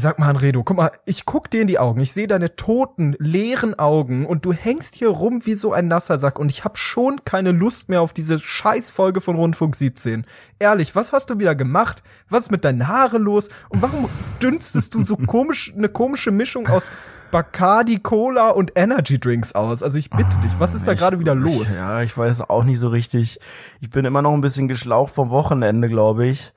sag mal, Anredo, guck mal, ich guck dir in die Augen, ich sehe deine toten, leeren Augen und du hängst hier rum wie so ein nasser Sack und ich hab schon keine Lust mehr auf diese Scheißfolge von Rundfunk 17. Ehrlich, was hast du wieder gemacht? Was ist mit deinen Haaren los? Und warum dünstest du so komisch, eine komische Mischung aus Bacardi, Cola und Energy Drinks aus? Also ich bitte dich, was ist da gerade wieder los? Ja, ich weiß auch nicht so richtig. Ich bin immer noch ein bisschen geschlaucht vom Wochenende, glaube ich.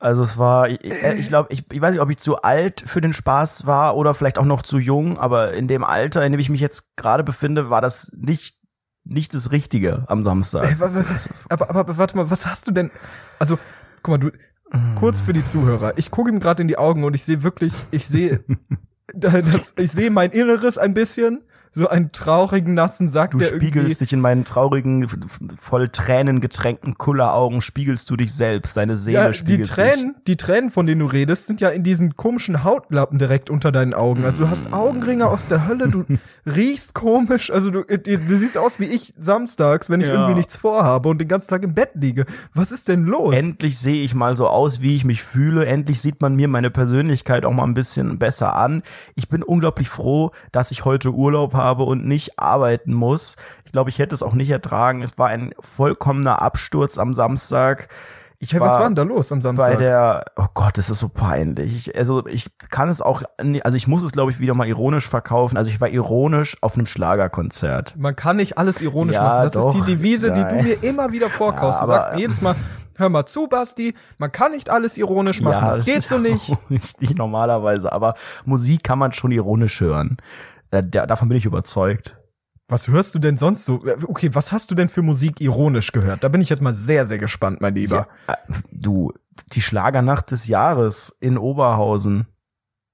Also es war, ich, ich glaube, ich, ich weiß nicht, ob ich zu alt für den Spaß war oder vielleicht auch noch zu jung, aber in dem Alter, in dem ich mich jetzt gerade befinde, war das nicht nicht das Richtige am Samstag. Ey, aber, aber, aber, aber warte mal, was hast du denn? Also, guck mal, du kurz für die Zuhörer. Ich gucke ihm gerade in die Augen und ich sehe wirklich, ich sehe, das, ich sehe mein Inneres ein bisschen so einen traurigen, nassen Sack, du spiegelst dich in meinen traurigen, voll Tränen getränkten Kulleraugen, spiegelst du dich selbst, deine Seele ja, spiegelt die Tränen, sich. die Tränen, von denen du redest, sind ja in diesen komischen Hautlappen direkt unter deinen Augen. Also du hast Augenringe aus der Hölle, du riechst komisch, also du, du, du siehst aus wie ich samstags, wenn ich ja. irgendwie nichts vorhabe und den ganzen Tag im Bett liege. Was ist denn los? Endlich sehe ich mal so aus, wie ich mich fühle. Endlich sieht man mir meine Persönlichkeit auch mal ein bisschen besser an. Ich bin unglaublich froh, dass ich heute Urlaub habe und nicht arbeiten muss. Ich glaube, ich hätte es auch nicht ertragen. Es war ein vollkommener Absturz am Samstag. Ich hey, war was war denn da los am Samstag? Bei der, oh Gott, das ist so peinlich. Ich, also ich kann es auch, also ich muss es glaube ich wieder mal ironisch verkaufen. Also ich war ironisch auf einem Schlagerkonzert. Man kann nicht alles ironisch ja, machen. Das doch, ist die Devise, nein. die du mir immer wieder vorkaufst. Ja, du sagst jedes Mal, hör mal zu, Basti, man kann nicht alles ironisch machen. Ja, das, das geht so nicht. Nicht normalerweise, aber Musik kann man schon ironisch hören. Äh, davon bin ich überzeugt. Was hörst du denn sonst so? Okay, was hast du denn für Musik ironisch gehört? Da bin ich jetzt mal sehr, sehr gespannt, mein Lieber. Ja, äh, du, die Schlagernacht des Jahres in Oberhausen.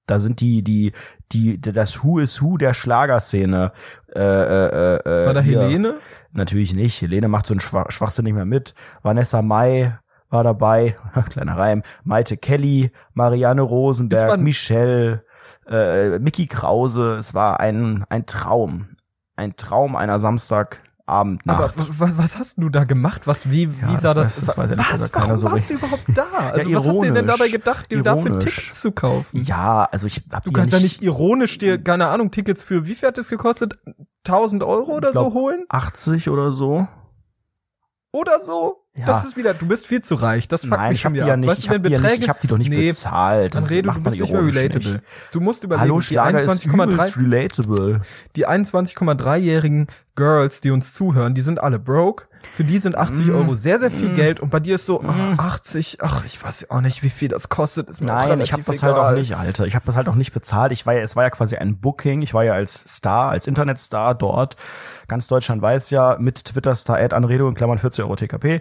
Da sind die, die, die, das Who is Who der Schlagerszene. Äh, äh, äh, war da hier. Helene? Natürlich nicht. Helene macht so einen Schwach Schwachsinn nicht mehr mit. Vanessa Mai war dabei. Kleiner Reim. Maite Kelly, Marianne Rosenberg, Michelle äh, Mickey Krause. Es war ein, ein Traum. Ein Traum einer Samstagabendnacht. Aber was hast du da gemacht? Was, wie, ja, wie sah das? das, das was, was warum so warst du überhaupt da? Also ja, was hast du denn dabei gedacht, dir dafür Tickets zu kaufen? Ja, also ich hab Du kannst ja nicht, ja nicht ironisch dir, keine Ahnung, Tickets für, wie viel hat das gekostet? 1000 Euro oder glaub, so holen? 80 oder so. Oder so? Ja. Das ist wieder, du bist viel zu reich. Das fuckt Nein, mich schon wieder ja nicht, weißt du, wenn Beträge, ja nicht, ich hab die doch nicht nee, bezahlt. Das Rede, du bist nicht mehr relatable. Nicht. Du musst überlegen, Hallo, die 21,3 relatable. Die 21,3-jährigen Girls, die uns zuhören, die sind alle broke für die sind 80 mm. Euro sehr, sehr viel mm. Geld und bei dir ist so, mm. 80, ach, ich weiß auch nicht, wie viel das kostet. Ist mir Nein, ich habe das egal. halt auch nicht, Alter. Ich habe das halt auch nicht bezahlt. Ich war ja, es war ja quasi ein Booking. Ich war ja als Star, als Internetstar dort. Ganz Deutschland weiß ja, mit Twitter-Star Ad Anredo in Klammern 40 Euro TKP.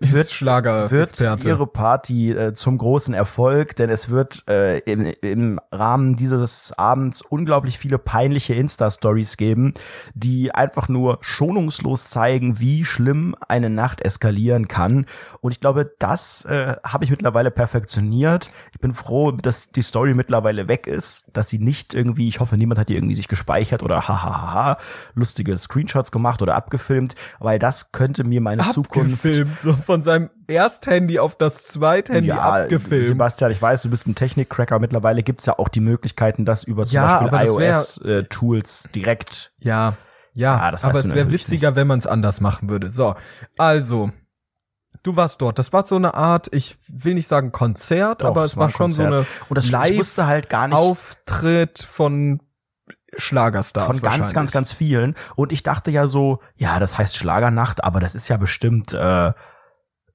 Wird, Schlager wird ihre Party äh, zum großen Erfolg, denn es wird äh, im, im Rahmen dieses Abends unglaublich viele peinliche Insta-Stories geben, die einfach nur schonungslos zeigen, wie schlimm eine Nacht eskalieren kann. Und ich glaube, das äh, habe ich mittlerweile perfektioniert. Ich bin froh, dass die Story mittlerweile weg ist, dass sie nicht irgendwie, ich hoffe, niemand hat die irgendwie sich gespeichert oder hahaha lustige Screenshots gemacht oder abgefilmt, weil das könnte mir meine abgefilmt, Zukunft so von seinem Ersthandy auf das Zweithandy ja, abgefilmt. Sebastian, ich weiß, du bist ein Technikcracker. Mittlerweile gibt's ja auch die Möglichkeiten, das über zum ja, Beispiel iOS-Tools äh, direkt ja. Ja, ah, aber es wäre witziger, nicht. wenn man es anders machen würde. So, also, du warst dort. Das war so eine Art, ich will nicht sagen Konzert, Doch, aber es war, schon so eine Und das Live halt gar nicht Auftritt von Schlagerstars. Von ganz, ganz, ganz vielen. Und ich dachte ja so, ja, das heißt Schlagernacht, aber das ist ja bestimmt äh,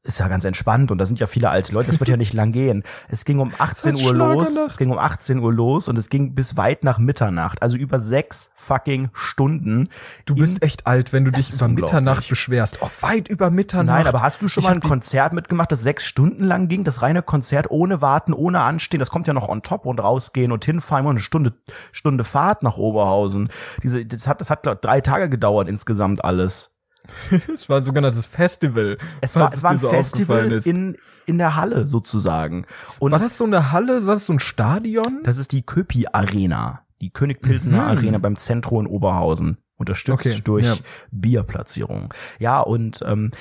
ist ja ganz entspannt und da sind ja viele alte Leute, das wird ja nicht lang gehen. Es ging um 18 Uhr los, es ging um 18 Uhr los und es ging bis weit nach Mitternacht, also über sechs fucking Stunden. Du bist echt alt, wenn du dich über Mitternacht beschwerst. Oh, weit über Mitternacht. Nein, aber hast du schon ich mal ein Konzert mitgemacht, das sechs Stunden lang ging? Das reine Konzert ohne Warten, ohne Anstehen, das kommt ja noch on top und rausgehen und hinfahren und eine Stunde, Stunde Fahrt nach Oberhausen. Diese, das hat, das hat glaub, drei Tage gedauert insgesamt alles. es war ein sogenanntes Festival. Es war, es war ein so Festival in, in der Halle sozusagen. Und was ist so eine Halle? Was ist so ein Stadion? Das ist die Köpi Arena. Die König Pilsener mhm. Arena beim Zentro in Oberhausen. Unterstützt okay, durch ja. Bierplatzierung. Ja, und ähm,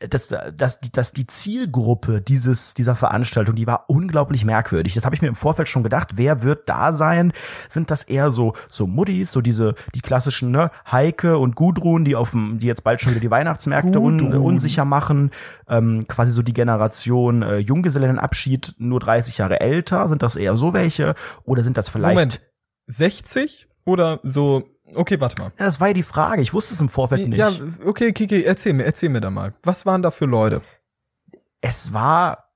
dass, dass, die, dass die Zielgruppe dieses, dieser Veranstaltung, die war unglaublich merkwürdig. Das habe ich mir im Vorfeld schon gedacht. Wer wird da sein? Sind das eher so, so Muddis, so diese, die klassischen, ne, Heike und Gudrun, die auf dem, die jetzt bald schon wieder die Weihnachtsmärkte un, unsicher machen, ähm, quasi so die Generation äh, Junggesellenabschied, nur 30 Jahre älter. Sind das eher so welche? Oder sind das vielleicht. Moment, 60 oder so Okay, warte mal. Ja, das war ja die Frage. Ich wusste es im Vorfeld nicht. Ja, okay, Kiki, erzähl mir, erzähl mir da mal. Was waren da für Leute? Es war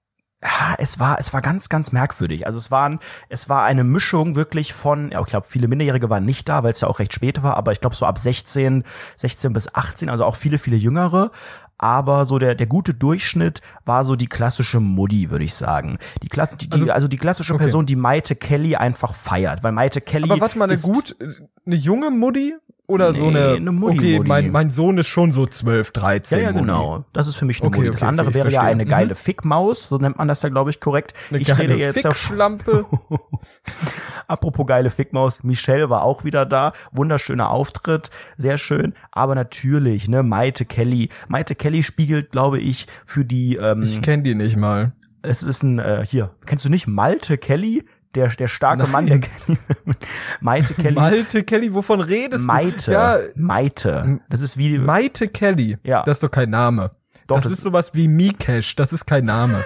es war es war ganz ganz merkwürdig. Also es waren es war eine Mischung wirklich von ja, ich glaube viele Minderjährige waren nicht da, weil es ja auch recht spät war, aber ich glaube so ab 16 16 bis 18, also auch viele viele jüngere, aber so der der gute Durchschnitt war so die klassische Muddy, würde ich sagen. Die, die also, also die klassische okay. Person, die Maite Kelly einfach feiert, weil Maite Kelly Aber warte mal, eine gut eine junge Muddy oder nee, so eine, eine Muddy, okay, Muddy. Mein, mein Sohn ist schon so 12, 13. Ja, ja genau. Das ist für mich eine okay, Muddy. Das okay, andere okay, wäre verstehe. ja eine geile mhm. Fickmaus, so nennt man das ja, glaube ich, korrekt. Eine ich geile rede jetzt Fickschlampe. Apropos geile Fickmaus, Michelle war auch wieder da. Wunderschöner Auftritt, sehr schön. Aber natürlich, ne, Maite Kelly. Maite Kelly spiegelt, glaube ich, für die. Ähm, ich kenne die nicht mal. Es ist ein, äh, hier, kennst du nicht Malte Kelly? Der, der starke Nein. Mann, der Kelly. Maite Kelly. Malte Kelly, wovon redest Maite, du? Ja, Maite. Das ist wie. Maite Kelly. Ja. Das ist doch kein Name. Doch, das, das ist sowas wie Mikesh, das ist kein Name.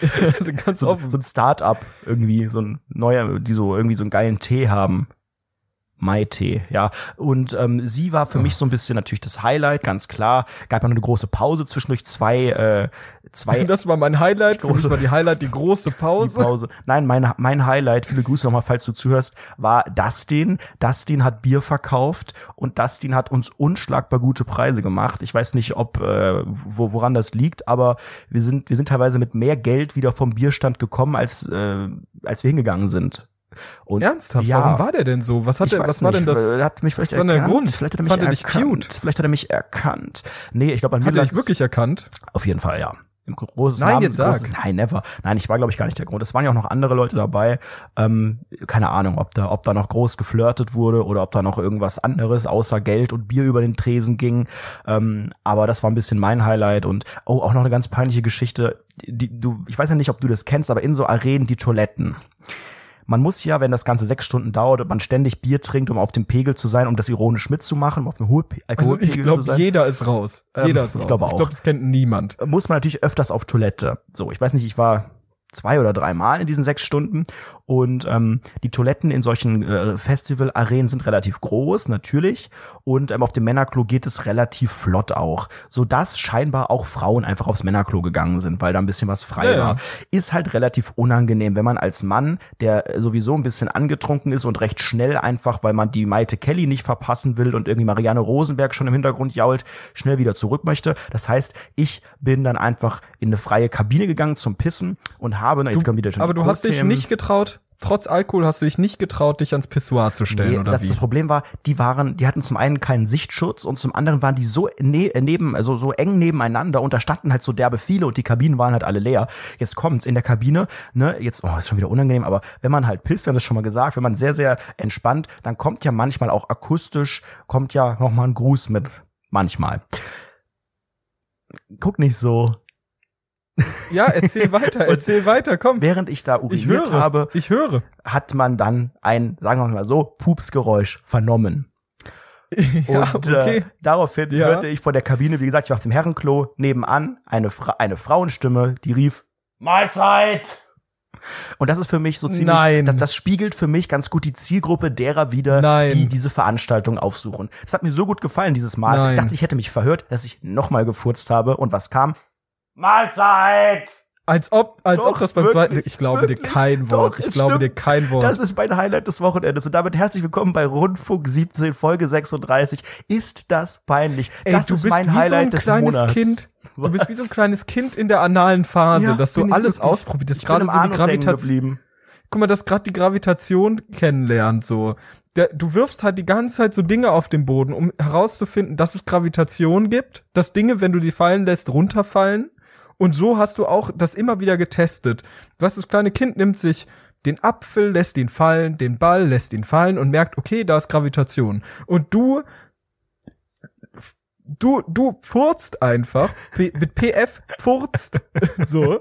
also ganz so, offen. so ein Start-up irgendwie, so ein neuer, die so irgendwie so einen geilen Tee haben. Maite, ja. Und ähm, sie war für oh. mich so ein bisschen natürlich das Highlight, ganz klar. Gab ja noch eine große Pause zwischendurch, zwei, äh, zwei. Das war mein Highlight, für mich war die Highlight die große Pause. Die Pause. Nein, mein, mein Highlight, viele Grüße nochmal, falls du zuhörst, war Dustin. Dustin hat Bier verkauft und Dustin hat uns unschlagbar gute Preise gemacht. Ich weiß nicht, ob äh, wo, woran das liegt, aber wir sind, wir sind teilweise mit mehr Geld wieder vom Bierstand gekommen, als, äh, als wir hingegangen sind. Und Ernsthaft? Ja, Warum war der denn so? Was hat der, was war denn das? Er hat mich vielleicht erkannt. Der Grund? Vielleicht hat er mich Fand erkannt. cute? Vielleicht hat er mich erkannt. Nee, ich glaube, an mir Hat er dich wirklich erkannt? Auf jeden Fall, ja. Im großen Nein, Namen, jetzt großen, sag. Nein, never. Nein, ich war, glaube ich, gar nicht der Grund. Es waren ja auch noch andere Leute dabei. Ähm, keine Ahnung, ob da, ob da noch groß geflirtet wurde oder ob da noch irgendwas anderes außer Geld und Bier über den Tresen ging. Ähm, aber das war ein bisschen mein Highlight und oh, auch noch eine ganz peinliche Geschichte. Die, du, ich weiß ja nicht, ob du das kennst, aber in so Arenen die Toiletten man muss ja, wenn das Ganze sechs Stunden dauert und man ständig Bier trinkt, um auf dem Pegel zu sein, um das ironisch mitzumachen, um auf dem hohen Alkoholpegel also ich glaub, zu sein. jeder ist raus. Ähm, jeder ist raus. Ich glaube auch. Ich glaube, das kennt niemand. Muss man natürlich öfters auf Toilette. So, ich weiß nicht, ich war zwei oder drei Mal in diesen sechs Stunden. Und ähm, die Toiletten in solchen äh, Festival-Arenen sind relativ groß, natürlich. Und ähm, auf dem Männerklo geht es relativ flott auch. Sodass scheinbar auch Frauen einfach aufs Männerklo gegangen sind, weil da ein bisschen was frei ja, war. Ist halt relativ unangenehm, wenn man als Mann, der sowieso ein bisschen angetrunken ist und recht schnell einfach, weil man die Maite Kelly nicht verpassen will und irgendwie Marianne Rosenberg schon im Hintergrund jault, schnell wieder zurück möchte. Das heißt, ich bin dann einfach in eine freie Kabine gegangen zum Pissen und habe, na, jetzt kommt wieder schon Aber du hast dich nicht getraut, trotz Alkohol hast du dich nicht getraut, dich ans Pissoir zu stellen, nee, oder das, wie? Das Problem war, die waren, die hatten zum einen keinen Sichtschutz und zum anderen waren die so ne, neben, also so eng nebeneinander und da standen halt so derbe viele und die Kabinen waren halt alle leer. Jetzt kommt's in der Kabine, ne, jetzt, oh, ist schon wieder unangenehm, aber wenn man halt pisst, wir haben das schon mal gesagt, wenn man sehr, sehr entspannt, dann kommt ja manchmal auch akustisch, kommt ja noch mal ein Gruß mit. Manchmal. Guck nicht so. Ja, erzähl weiter, erzähl weiter, komm. Während ich da uriniert ich habe, ich höre. hat man dann ein, sagen wir mal so, Pupsgeräusch vernommen. Ja, und äh, okay. äh, daraufhin ja. hörte ich vor der Kabine, wie gesagt, ich war auf dem Herrenklo, nebenan eine, Fra eine Frauenstimme, die rief, Mahlzeit! Und das ist für mich so ziemlich, Nein. Das, das spiegelt für mich ganz gut die Zielgruppe derer wieder, Nein. die diese Veranstaltung aufsuchen. Das hat mir so gut gefallen dieses Mal. Ich dachte, ich hätte mich verhört, dass ich nochmal gefurzt habe. Und was kam? Mahlzeit! Als ob, als doch, ob das beim wirklich, zweiten, ich glaube wirklich, dir kein Wort, doch, ich glaube stimmt. dir kein Wort. Das ist mein Highlight des Wochenendes und damit herzlich willkommen bei Rundfunk 17, Folge 36. Ist das peinlich? Ey, das ist mein Highlight so des Monats. Kind. Du bist wie so ein kleines Kind in der analen Phase, ja, dass du alles ausprobierst, gerade so die Gravitation. Guck mal, dass gerade die Gravitation kennenlernt, so. Der, du wirfst halt die ganze Zeit so Dinge auf den Boden, um herauszufinden, dass es Gravitation gibt, dass Dinge, wenn du die fallen lässt, runterfallen und so hast du auch das immer wieder getestet. Was das kleine Kind nimmt sich den Apfel, lässt ihn fallen, den Ball lässt ihn fallen und merkt, okay, da ist Gravitation. Und du du, du furzt einfach, P mit PF furzt, so,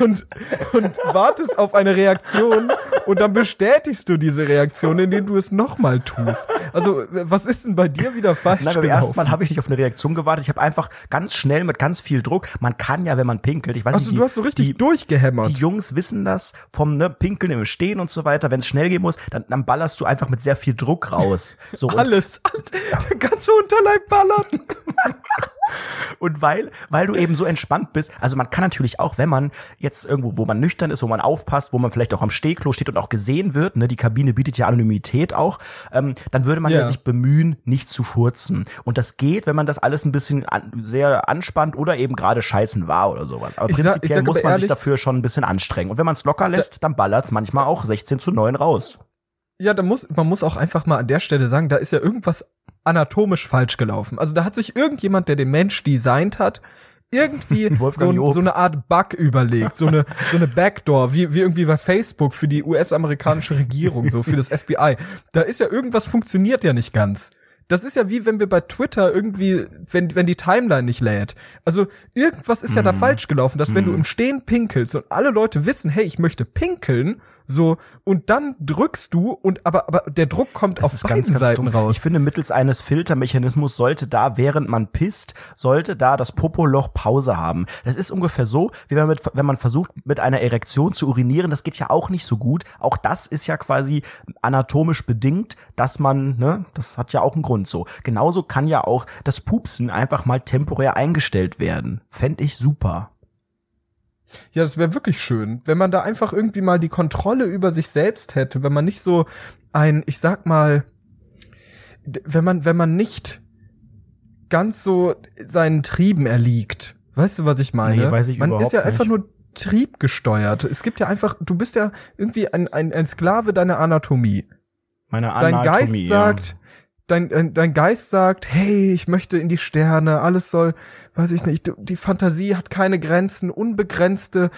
und, und wartest auf eine Reaktion und dann bestätigst du diese Reaktion, indem du es nochmal tust. Also, was ist denn bei dir wieder falsch Nein, beim ersten Mal habe ich nicht auf eine Reaktion gewartet. Ich habe einfach ganz schnell mit ganz viel Druck. Man kann ja, wenn man pinkelt, ich weiß Also, nicht, die, du hast so richtig die, durchgehämmert. die Jungs wissen das vom ne, Pinkeln im Stehen und so weiter. Wenn es schnell gehen muss, dann, dann ballerst du einfach mit sehr viel Druck raus. So und, Alles, der ganze Unterleib ballert. und weil, weil du eben so entspannt bist, also man kann natürlich auch, wenn man jetzt irgendwo, wo man nüchtern ist, wo man aufpasst, wo man vielleicht auch am Stehklo steht und auch gesehen wird, ne, die Kabine bietet ja Anonymität auch, ähm, dann würde man ja. Ja. sich bemühen, nicht zu furzen. Und das geht, wenn man das alles ein bisschen an, sehr anspannt oder eben gerade scheißen war oder sowas. Aber Ich sag- prinzipiell sag muss aber man sich ehrlich- dafür schon ein bisschen anstrengen. Und wenn man es locker lässt, dann ballert's manchmal auch 16 zu 9 raus. Ja, da muss, man muss auch einfach mal an der Stelle sagen, da ist ja irgendwas anatomisch falsch gelaufen. Also da hat sich irgendjemand, der den Mensch designt hat, irgendwie so, so eine Art Bug überlegt, so eine, so eine Backdoor, wie, wie irgendwie bei Facebook für die US-amerikanische Regierung, so für das FBI. Da ist ja irgendwas funktioniert ja nicht ganz. Das ist ja wie wenn wir bei Twitter irgendwie, wenn, wenn die Timeline nicht lädt. Also irgendwas ist ja Mhm. da falsch gelaufen, dass wenn du im Stehen pinkelst und alle Leute wissen, hey, ich möchte pinkeln, so, und dann drückst du und aber, aber der Druck kommt auf Das ist beiden ganz, ganz Seiten dumm. raus. Ich finde, mittels eines Filtermechanismus sollte da, während man pisst, sollte da das Popoloch Pause haben. Das ist ungefähr so, wie wenn man, wenn man versucht, mit einer Erektion zu urinieren. Das geht ja auch nicht so gut. Auch das ist ja quasi anatomisch bedingt, dass man, ne, das hat ja auch einen Grund so. Genauso kann ja auch das Pupsen einfach mal temporär eingestellt werden. Fänd ich super. Ja, das wäre wirklich schön, wenn man da einfach irgendwie mal die Kontrolle über sich selbst hätte, wenn man nicht so ein, ich sag mal, wenn man, wenn man nicht ganz so seinen Trieben erliegt. Weißt du, was ich meine? Nee, weiß ich man ist überhaupt ja einfach nicht. nur triebgesteuert. Es gibt ja einfach, du bist ja irgendwie ein, ein, ein Sklave deiner Anatomie. Meine Dein Anatomie, Geist ja. sagt, dein, dein, dein Geist sagt, hey, ich möchte in die Sterne, alles soll, weiß ich nicht, die Fantasie hat keine Grenzen, unbegrenzte,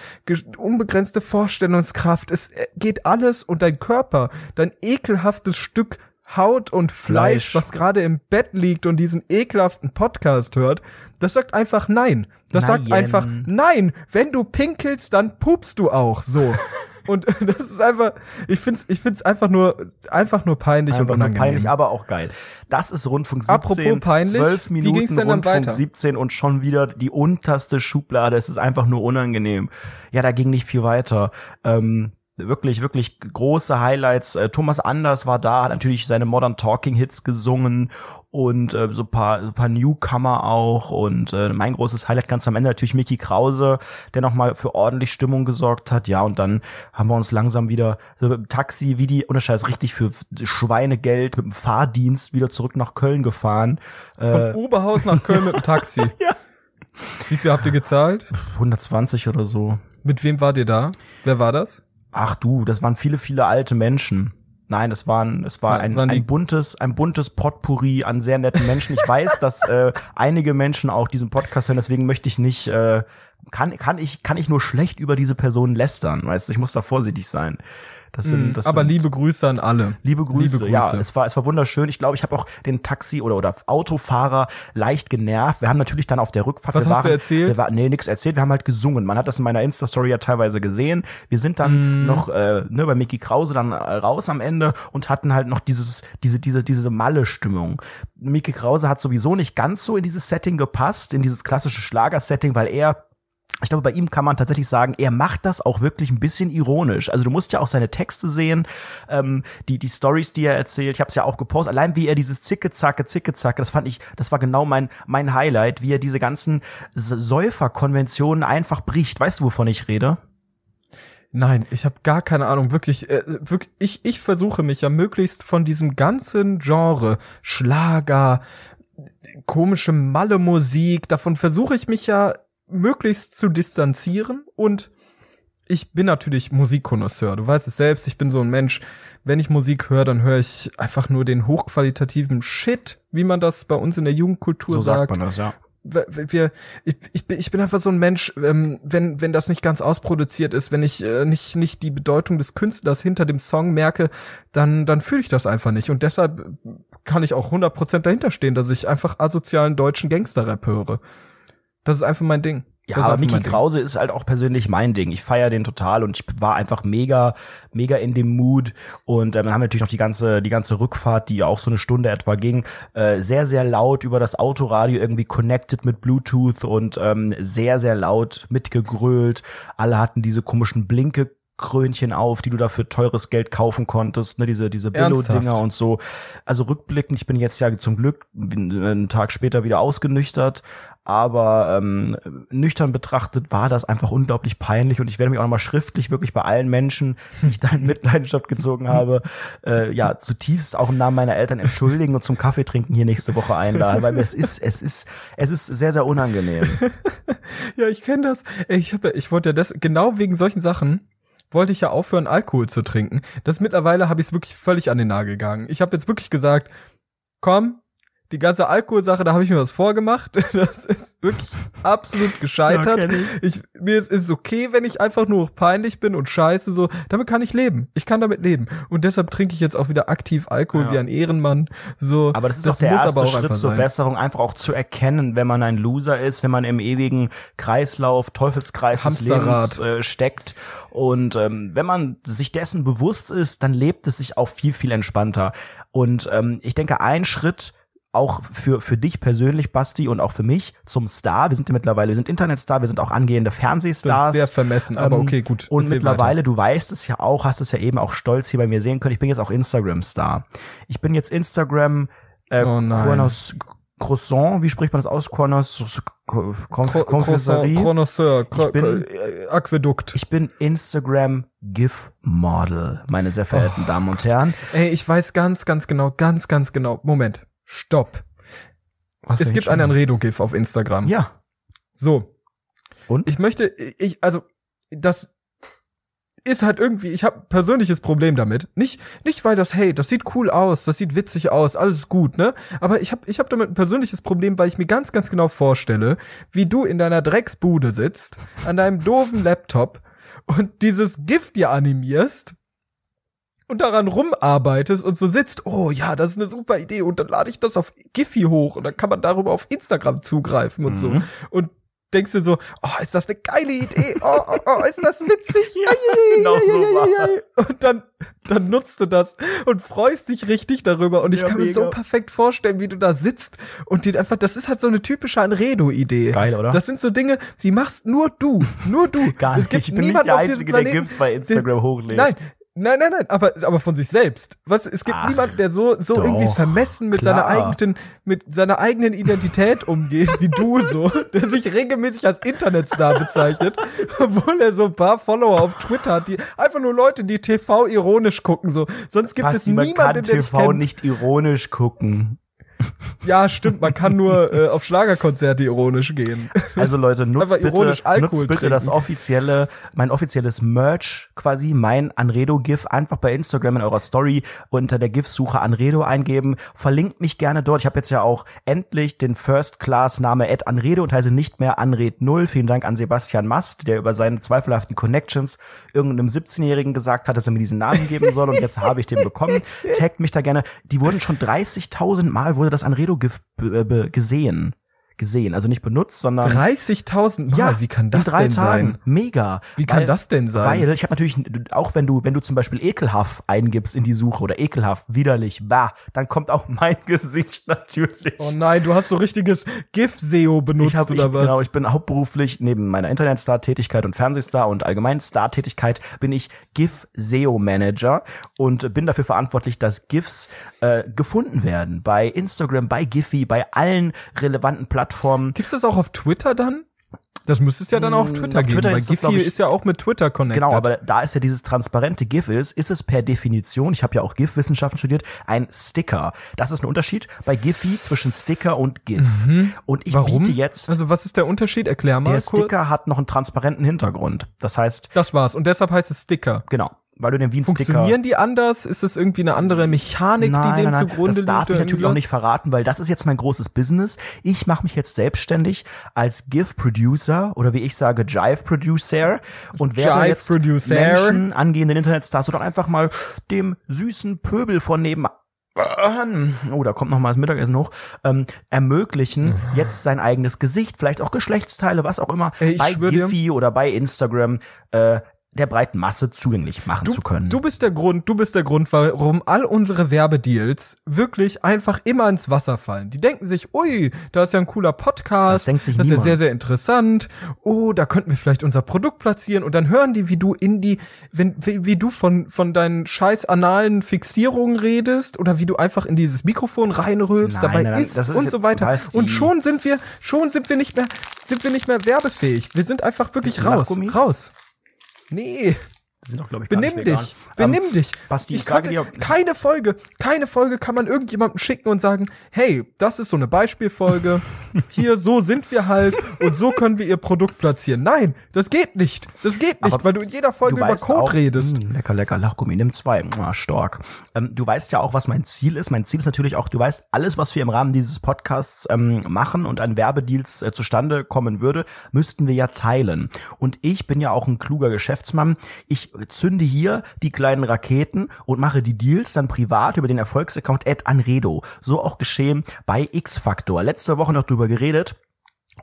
unbegrenzte Vorstellungskraft, es äh, geht alles und dein Körper, dein ekelhaftes Stück Haut und Fleisch, Fleisch. was gerade im Bett liegt und diesen ekelhaften Podcast hört, das sagt einfach nein. Das sagt Nein. einfach nein. Wenn du pinkelst, dann pupst du auch so. Und das ist einfach, ich find's, ich find's einfach nur, einfach nur peinlich Einfach und nur unangenehm. peinlich, aber auch geil. Das ist Rundfunk 17, Apropos peinlich, 12 wie Minuten ging's denn dann Rundfunk weiter? 17 und schon wieder die unterste Schublade. Es ist einfach nur unangenehm. Ja, da ging nicht viel weiter. Ähm, wirklich, wirklich große Highlights. Äh, Thomas Anders war da, hat natürlich seine Modern Talking Hits gesungen und äh, so paar, so paar Newcomer auch und äh, mein großes Highlight ganz am Ende natürlich Mickey Krause, der nochmal für ordentlich Stimmung gesorgt hat. Ja, und dann haben wir uns langsam wieder so mit dem Taxi, wie die, ohne Scheiß, richtig für Schweinegeld mit dem Fahrdienst wieder zurück nach Köln gefahren. Von Oberhaus nach Köln mit dem Taxi. Ja. Wie viel habt ihr gezahlt? 120 oder so. Mit wem wart ihr da? Wer war das? Ach du, das waren viele, viele alte Menschen. Nein, es waren, es war ein, ein buntes, ein buntes Potpourri an sehr netten Menschen. Ich weiß, dass äh, einige Menschen auch diesen Podcast hören, deswegen möchte ich nicht, äh, kann, kann ich, kann ich nur schlecht über diese Person lästern. Weißt du, ich muss da vorsichtig sein. Das sind, das Hm, Aber sind, liebe Grüße an alle. Liebe Grüße. Liebe Ja, Grüße. es war, es war wunderschön. Ich glaube, ich habe auch den Taxi oder oder Autofahrer leicht genervt. Wir haben natürlich dann auf der Rückfahrt. Was wir hast du erzählt? Wir war, nee, nix erzählt. Wir haben halt gesungen. Man hat das in meiner Insta-Story ja teilweise gesehen. Wir sind dann Mhm. noch äh, ne, bei Mickey Krause dann äh, raus am Ende und hatten halt noch dieses diese diese diese Malle-Stimmung. Mickey Krause hat sowieso nicht ganz so in dieses Setting gepasst, in dieses klassische Schlagersetting, weil er ich glaube, bei ihm kann man tatsächlich sagen, er macht das auch wirklich ein bisschen ironisch. Also du musst ja auch seine Texte sehen, ähm, die die Stories, die er erzählt. Ich habe es ja auch gepostet. Allein wie er dieses Zicke Zacke Zicke Zacke, das fand ich, das war genau mein mein Highlight, wie er diese ganzen Säuferkonventionen einfach bricht. Weißt du, wovon ich rede? Nein, ich habe gar keine Ahnung. Wirklich, äh, wirklich ich, ich versuche mich ja möglichst von diesem ganzen Genre, Schlager, komische Malle-Musik, davon versuche ich mich ja möglichst zu distanzieren und ich bin natürlich Musikkonnoisseur. Du weißt es selbst, ich bin so ein Mensch. Wenn ich Musik höre, dann höre ich einfach nur den hochqualitativen Shit, wie man das bei uns in der Jugendkultur sagt. das, ja. wir, ich, ich, bin, ich bin einfach so ein Mensch, ähm, wenn, wenn das nicht ganz ausproduziert ist, wenn ich äh, nicht, nicht die Bedeutung des Künstlers hinter dem Song merke, dann, dann fühle ich das einfach nicht. Und deshalb kann ich auch 100% dahinter stehen, dass ich einfach asozialen deutschen Gangster-Rap höre. Das ist einfach mein Ding. Ja, aber Mickey. Krause ist halt auch persönlich mein Ding. Ich feiere den total und ich war einfach mega, mega in dem Mood. Und ähm, dann haben wir natürlich noch die ganze, die ganze Rückfahrt, die ja auch so eine Stunde etwa ging, äh, sehr, sehr laut über das Autoradio irgendwie connected mit Bluetooth und ähm, sehr, sehr laut mitgegrölt. Alle hatten diese komischen Blinke. Krönchen auf, die du da für teures Geld kaufen konntest, ne, diese, diese Billo-Dinger und so. Also rückblickend, ich bin jetzt ja zum Glück einen Tag später wieder ausgenüchtert, aber ähm, nüchtern betrachtet war das einfach unglaublich peinlich und ich werde mich auch nochmal schriftlich wirklich bei allen Menschen, die ich da in Mitleidenschaft gezogen habe, äh, ja, zutiefst auch im Namen meiner Eltern entschuldigen und zum Kaffee trinken hier nächste Woche einladen, weil es ist, es ist, es ist sehr, sehr unangenehm. Ja, ich kenne das. Ich habe, ich wollte ja das genau wegen solchen Sachen wollte ich ja aufhören, Alkohol zu trinken. Das mittlerweile habe ich es wirklich völlig an den Nagel gegangen. Ich habe jetzt wirklich gesagt, komm, die ganze Alkoholsache, da habe ich mir was vorgemacht. Das ist wirklich absolut gescheitert. Ja, ich, mir ist es okay, wenn ich einfach nur peinlich bin und scheiße so. Damit kann ich leben. Ich kann damit leben. Und deshalb trinke ich jetzt auch wieder aktiv Alkohol Ja. wie ein Ehrenmann. So, Aber das ist auch der muss erste aber auch Schritt zur sein. Besserung, einfach auch zu erkennen, wenn man ein Loser ist, wenn man im ewigen Kreislauf, Teufelskreis des. Lebens äh, steckt. Und ähm, wenn man sich dessen bewusst ist, dann lebt es sich auch viel, viel entspannter. Und ähm, ich denke, ein Schritt auch für, für dich persönlich, Basti, und auch für mich zum Star. Wir sind ja mittlerweile, wir sind Internetstar, wir sind auch angehende Fernsehstars. Sehr vermessen, aber Ähm, okay, gut. Und mittlerweile, du weißt es ja auch, hast es ja eben auch stolz hier bei mir sehen können, ich bin jetzt auch Instagram-Star. Ich bin jetzt Instagram äh, Oh. Cornos Croissant, wie spricht man das aus? Cornos Conf Cro- Confiserie? Croissant- Connoisseur, Ich bin- äh, Aquädukt. Ich bin Instagram GIF Model, meine sehr verehrten Damen und Herren. Ey, ich weiß ganz, ganz genau, ganz, ganz genau. Moment, stopp. Was Es gibt einen Anredo-GIF auf Instagram. Ja. So. Und? Ich möchte, ich, also, das ist halt irgendwie, ich habe persönliches Problem damit. Nicht, nicht weil das, hey, das sieht cool aus, das sieht witzig aus, alles gut, ne? Aber ich habe ich hab damit ein persönliches Problem, weil ich mir ganz, ganz genau vorstelle, wie du in deiner Drecksbude sitzt, an deinem doofen Laptop und dieses GIF dir animierst und daran rumarbeitest und so sitzt, oh ja, das ist eine super Idee und dann lade ich das auf Giphy hoch und dann kann man darüber auf Instagram zugreifen und so. Und denkst du so, oh, ist das eine geile Idee? Oh, oh, oh ist das witzig? Ja, ei, genau so. Und dann, dann nutzt du das und freust dich richtig darüber. Und ich Ja, kann mir mega. so perfekt vorstellen, wie du da sitzt und dir einfach, das ist halt so eine typische Anredo-Idee. Geil, oder? Das sind so Dinge, die machst nur du. Nur du. Gar Es gibt Ich bin nicht der Einzige, der Planeten, GIFs bei Instagram den- hochlädt. Nein. Nein, nein, nein, aber, aber von sich selbst. Was, es gibt Ach, niemanden, der so, so doch, irgendwie vermessen mit seiner klar. eigenen, mit seiner eigenen Identität umgeht, wie du so, der sich regelmäßig als Internetstar bezeichnet, obwohl er so ein paar Follower auf Twitter hat, die einfach nur Leute, die TV ironisch gucken, so. Sonst gibt Basti, es man niemanden, kann der TV nicht ironisch gucken. Ja, stimmt, man kann nur äh, auf Schlagerkonzerte ironisch gehen. Also Leute, nutzt bitte, ironisch Alkohol nutzt bitte trinken. das offizielle, mein offizielles Merch quasi, mein Anredo-GIF, einfach bei Instagram in eurer Story unter der GIF-Suche Anredo eingeben. Verlinkt mich gerne dort. Ich habe jetzt ja auch endlich den First-Class-Name Ed Anredo und heiße nicht mehr Anred 0. Vielen Dank an Sebastian Mast, der über seine zweifelhaften Connections irgendeinem 17-Jährigen gesagt hat, dass er mir diesen Namen geben soll und jetzt habe ich den bekommen. Taggt mich da gerne. Die wurden schon 30.000 Mal wurde das Anredo-GIF be- gesehen. Gesehen, also nicht benutzt, sondern 30.000 Mal, wie kann das in drei denn Tagen. sein? Mega. Wie kann das denn sein? Weil ich habe natürlich auch wenn du wenn du zum Beispiel ekelhaft eingibst in die Suche oder ekelhaft widerlich, bah, dann kommt auch mein Gesicht natürlich. Oh nein, du hast so richtiges GIF-SEO benutzt ich hab, ich, oder was? Genau, ich bin hauptberuflich neben meiner Internetstar-Tätigkeit und Fernsehstar und allgemein Star-Tätigkeit bin ich GIF-SEO-Manager und bin dafür verantwortlich, dass GIFs äh, gefunden werden bei Instagram, bei Giphy, bei allen relevanten Plattformen. Gibt's das auch auf Twitter dann? Das müsste es ja dann auch auf Twitter auf geben, Twitter weil ist glaub Giphy ist ja auch mit Twitter connected. Genau, aber da ist ja dieses transparente GIF ist, ist es per Definition, ich habe ja auch GIF-Wissenschaften studiert, ein Sticker. Das ist ein Unterschied bei Giphy zwischen Sticker und GIF. Und ich Mhm. Warum? biete jetzt, also was ist der Unterschied? Erklär mal der kurz. Sticker hat noch einen transparenten Hintergrund. Das heißt, das war's. Und deshalb heißt es Sticker. genau, weil du den wie ein Sticker Funktionieren die anders? Ist es irgendwie eine andere Mechanik, Nein, die dem nein, nein, zugrunde das darf liegt? ich natürlich auch nicht verraten, weil das ist jetzt mein großes Business. Ich mache mich jetzt selbstständig als GIF-Producer oder wie ich sage, Jive-Producer und werde jetzt Jive-Producer. Menschen, angehenden Internetstars oder einfach mal dem süßen Pöbel von nebenan oh, da kommt noch mal das Mittagessen hoch, ähm, ermöglichen jetzt sein eigenes Gesicht, vielleicht auch Geschlechtsteile, was auch immer, ich bei Giphy oder bei Instagram äh, der breiten Masse zugänglich machen Du, zu können. du bist der Grund, du bist der Grund, warum all unsere Werbedeals wirklich einfach immer ins Wasser fallen. Die denken sich, ui, da ist ja ein cooler Podcast, Das denkt sich das ist ja sehr, sehr interessant. Oh, da könnten wir vielleicht unser Produkt platzieren und dann hören die, wie du in die, wenn, wie, wie du von, von deinen scheiß analen Fixierungen redest oder wie du einfach in dieses Mikrofon reinrülpst, Nein, dabei nein, ist, und so weiter. Und schon sind wir, schon sind wir nicht mehr, sind wir nicht mehr werbefähig. Wir sind einfach wirklich raus, raus. Nee. Die sind doch, glaub ich, Benimm nicht vegan. dich, benimm Ähm, dich. Basti, ich ich sage dir- keine Folge, keine Folge kann man irgendjemandem schicken und sagen, hey, das ist so eine Beispielfolge. Hier, so sind wir halt und so können wir ihr Produkt platzieren. Nein, das geht nicht. Das geht nicht, Aber weil du in jeder Folge über Code auch, redest. mh, lecker, lecker, Lachgummi, nimm zwei. Mua, stark. Ähm, du weißt ja auch, was mein Ziel ist. Mein Ziel ist natürlich auch, du weißt, alles, was wir im Rahmen dieses Podcasts ähm, machen und an Werbedeals äh, zustande kommen würde, müssten wir ja teilen. Und ich bin ja auch ein kluger Geschäftsmann. Ich zünde hier die kleinen Raketen und mache die Deals dann privat über den Erfolgsaccount at Anredo. So auch geschehen bei X-Factor. Letzte Woche noch drüber geredet.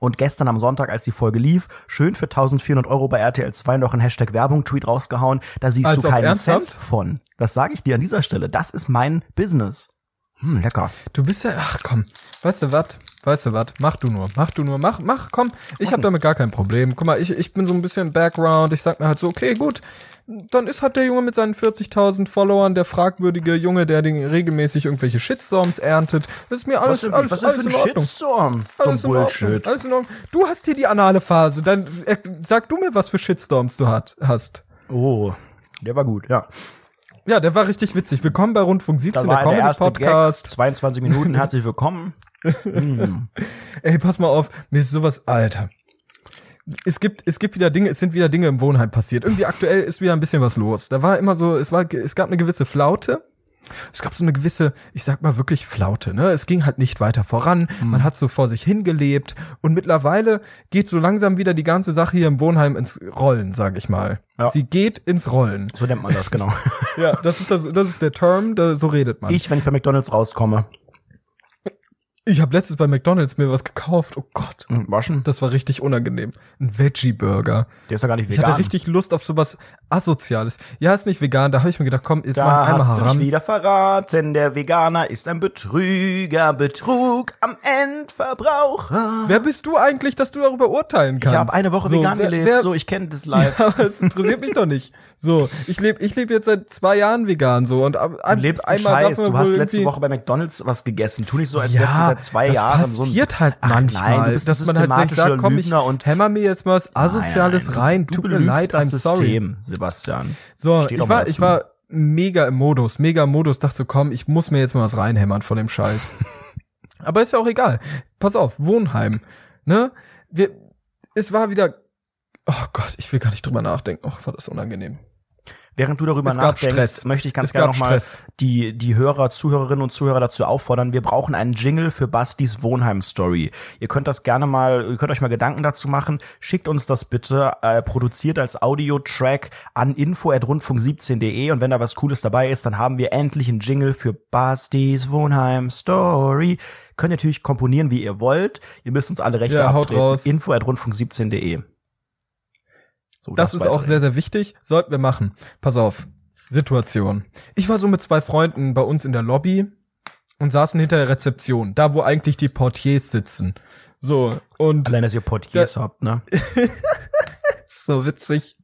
Und gestern am Sonntag, als die Folge lief, schön für 1400 Euro bei RTL 2 noch ein Hashtag Werbung-Tweet rausgehauen. Da siehst Als du keinen ernsthaft? Cent von. Das sage ich dir an dieser Stelle. Das ist mein Business. Hm, lecker. Du bist ja, ach komm, weißt du was? Weißt du was? Mach du nur, mach du nur, mach, mach, komm. Ich habe damit gar kein Problem. Guck mal, ich, ich bin so ein bisschen Background. Ich sag mir halt so, okay, gut. Dann ist halt der Junge mit seinen 40.000 Followern der fragwürdige Junge, der den regelmäßig irgendwelche Shitstorms erntet. Das ist mir alles, Was, alles, was alles in für ein Ordnung. Shitstorm? So Alles in Ordnung. Bullshit. Alles in Ordnung. Du hast hier die anale Phase. Dann äh, sag du mir, was für Shitstorms du hat, hast. Oh, der war gut, ja. Ja, der war richtig witzig. Willkommen bei Rundfunk 17, Das der Gag. Comedy-Podcast. 22 Minuten, herzlich willkommen. Ey, pass mal auf, mir ist sowas, Alter. Es gibt, es gibt wieder Dinge, es sind wieder Dinge im Wohnheim passiert. Irgendwie aktuell ist wieder ein bisschen was los. Da war immer so, es war, es gab eine gewisse Flaute. Es gab so eine gewisse, ich sag mal wirklich Flaute, ne? Es ging halt nicht weiter voran. Man hat so vor sich hingelebt und mittlerweile geht so langsam wieder die ganze Sache hier im Wohnheim ins Rollen, sag ich mal. Ja. Sie geht ins Rollen. So nennt man das, genau. Ja, das ist das, das ist der Term, da, so redet man. Ich, wenn ich bei McDonalds rauskomme. Ich habe letztens bei McDonald's mir was gekauft. Oh Gott, Hm, Waschen? das war richtig unangenehm. Ein Veggie Burger. Der ist ja gar nicht Ich vegan. hatte richtig Lust auf sowas asoziales. Ja, ist nicht vegan. Da habe ich mir gedacht, komm, jetzt mach Da ich einmal hast du wieder verraten, der Veganer ist ein Betrüger, Betrug am Endverbraucher. Wer bist du eigentlich, dass du darüber urteilen kannst? Ich habe eine Woche so, vegan wer, gelebt, Wer, so ich kenne das live. ja, aber es interessiert mich doch nicht. So, ich lebe ich leb jetzt seit zwei Jahren vegan so und ab- Du lebst einmal Scheiß, du hast letzte Woche bei McDonalds was gegessen. Tu nicht so, als wärst du ja, seit zwei das Jahren so ein passiert halt Ach manchmal, nein, du bist dass man halt systematischer sagt, komm, ich Lügner und hämmer mir jetzt mal was Asoziales Nein, nein, rein. Du, Tut mir leid, I'm sorry. System, Sebastian. So, Steh ich war, ich war mega im Modus, mega im Modus, dachte so, komm, ich muss mir jetzt mal was reinhämmern von dem Scheiß. Aber ist ja auch egal. Pass auf, Wohnheim, ne? Wir, es war wieder, oh Gott, ich will gar nicht drüber nachdenken. Oh, war das unangenehm. Während du darüber Es nachdenkst, möchte ich ganz Es gerne nochmal die, die Hörer, Zuhörerinnen und Zuhörer dazu auffordern. Wir brauchen einen Jingle für Bastis Wohnheim-Story. Ihr könnt das gerne mal, ihr könnt euch mal Gedanken dazu machen. Schickt uns das bitte, äh, produziert als Audio-Track an info.rundfunk17.de und wenn da was Cooles dabei ist, dann haben wir endlich einen Jingle für Bastis Wohnheim-Story. Könnt ihr natürlich komponieren, wie ihr wollt. Ihr müsst uns alle Rechte Ja, abtreten. raus. info.rundfunk17.de. So, Das ist auch sehr, sehr wichtig. Sollten wir machen. Pass auf. Situation. Ich war so mit zwei Freunden bei uns in der Lobby und saßen hinter der Rezeption, da wo eigentlich die Portiers sitzen. So, und Allein, dass ihr Portiers habt, ne? so witzig.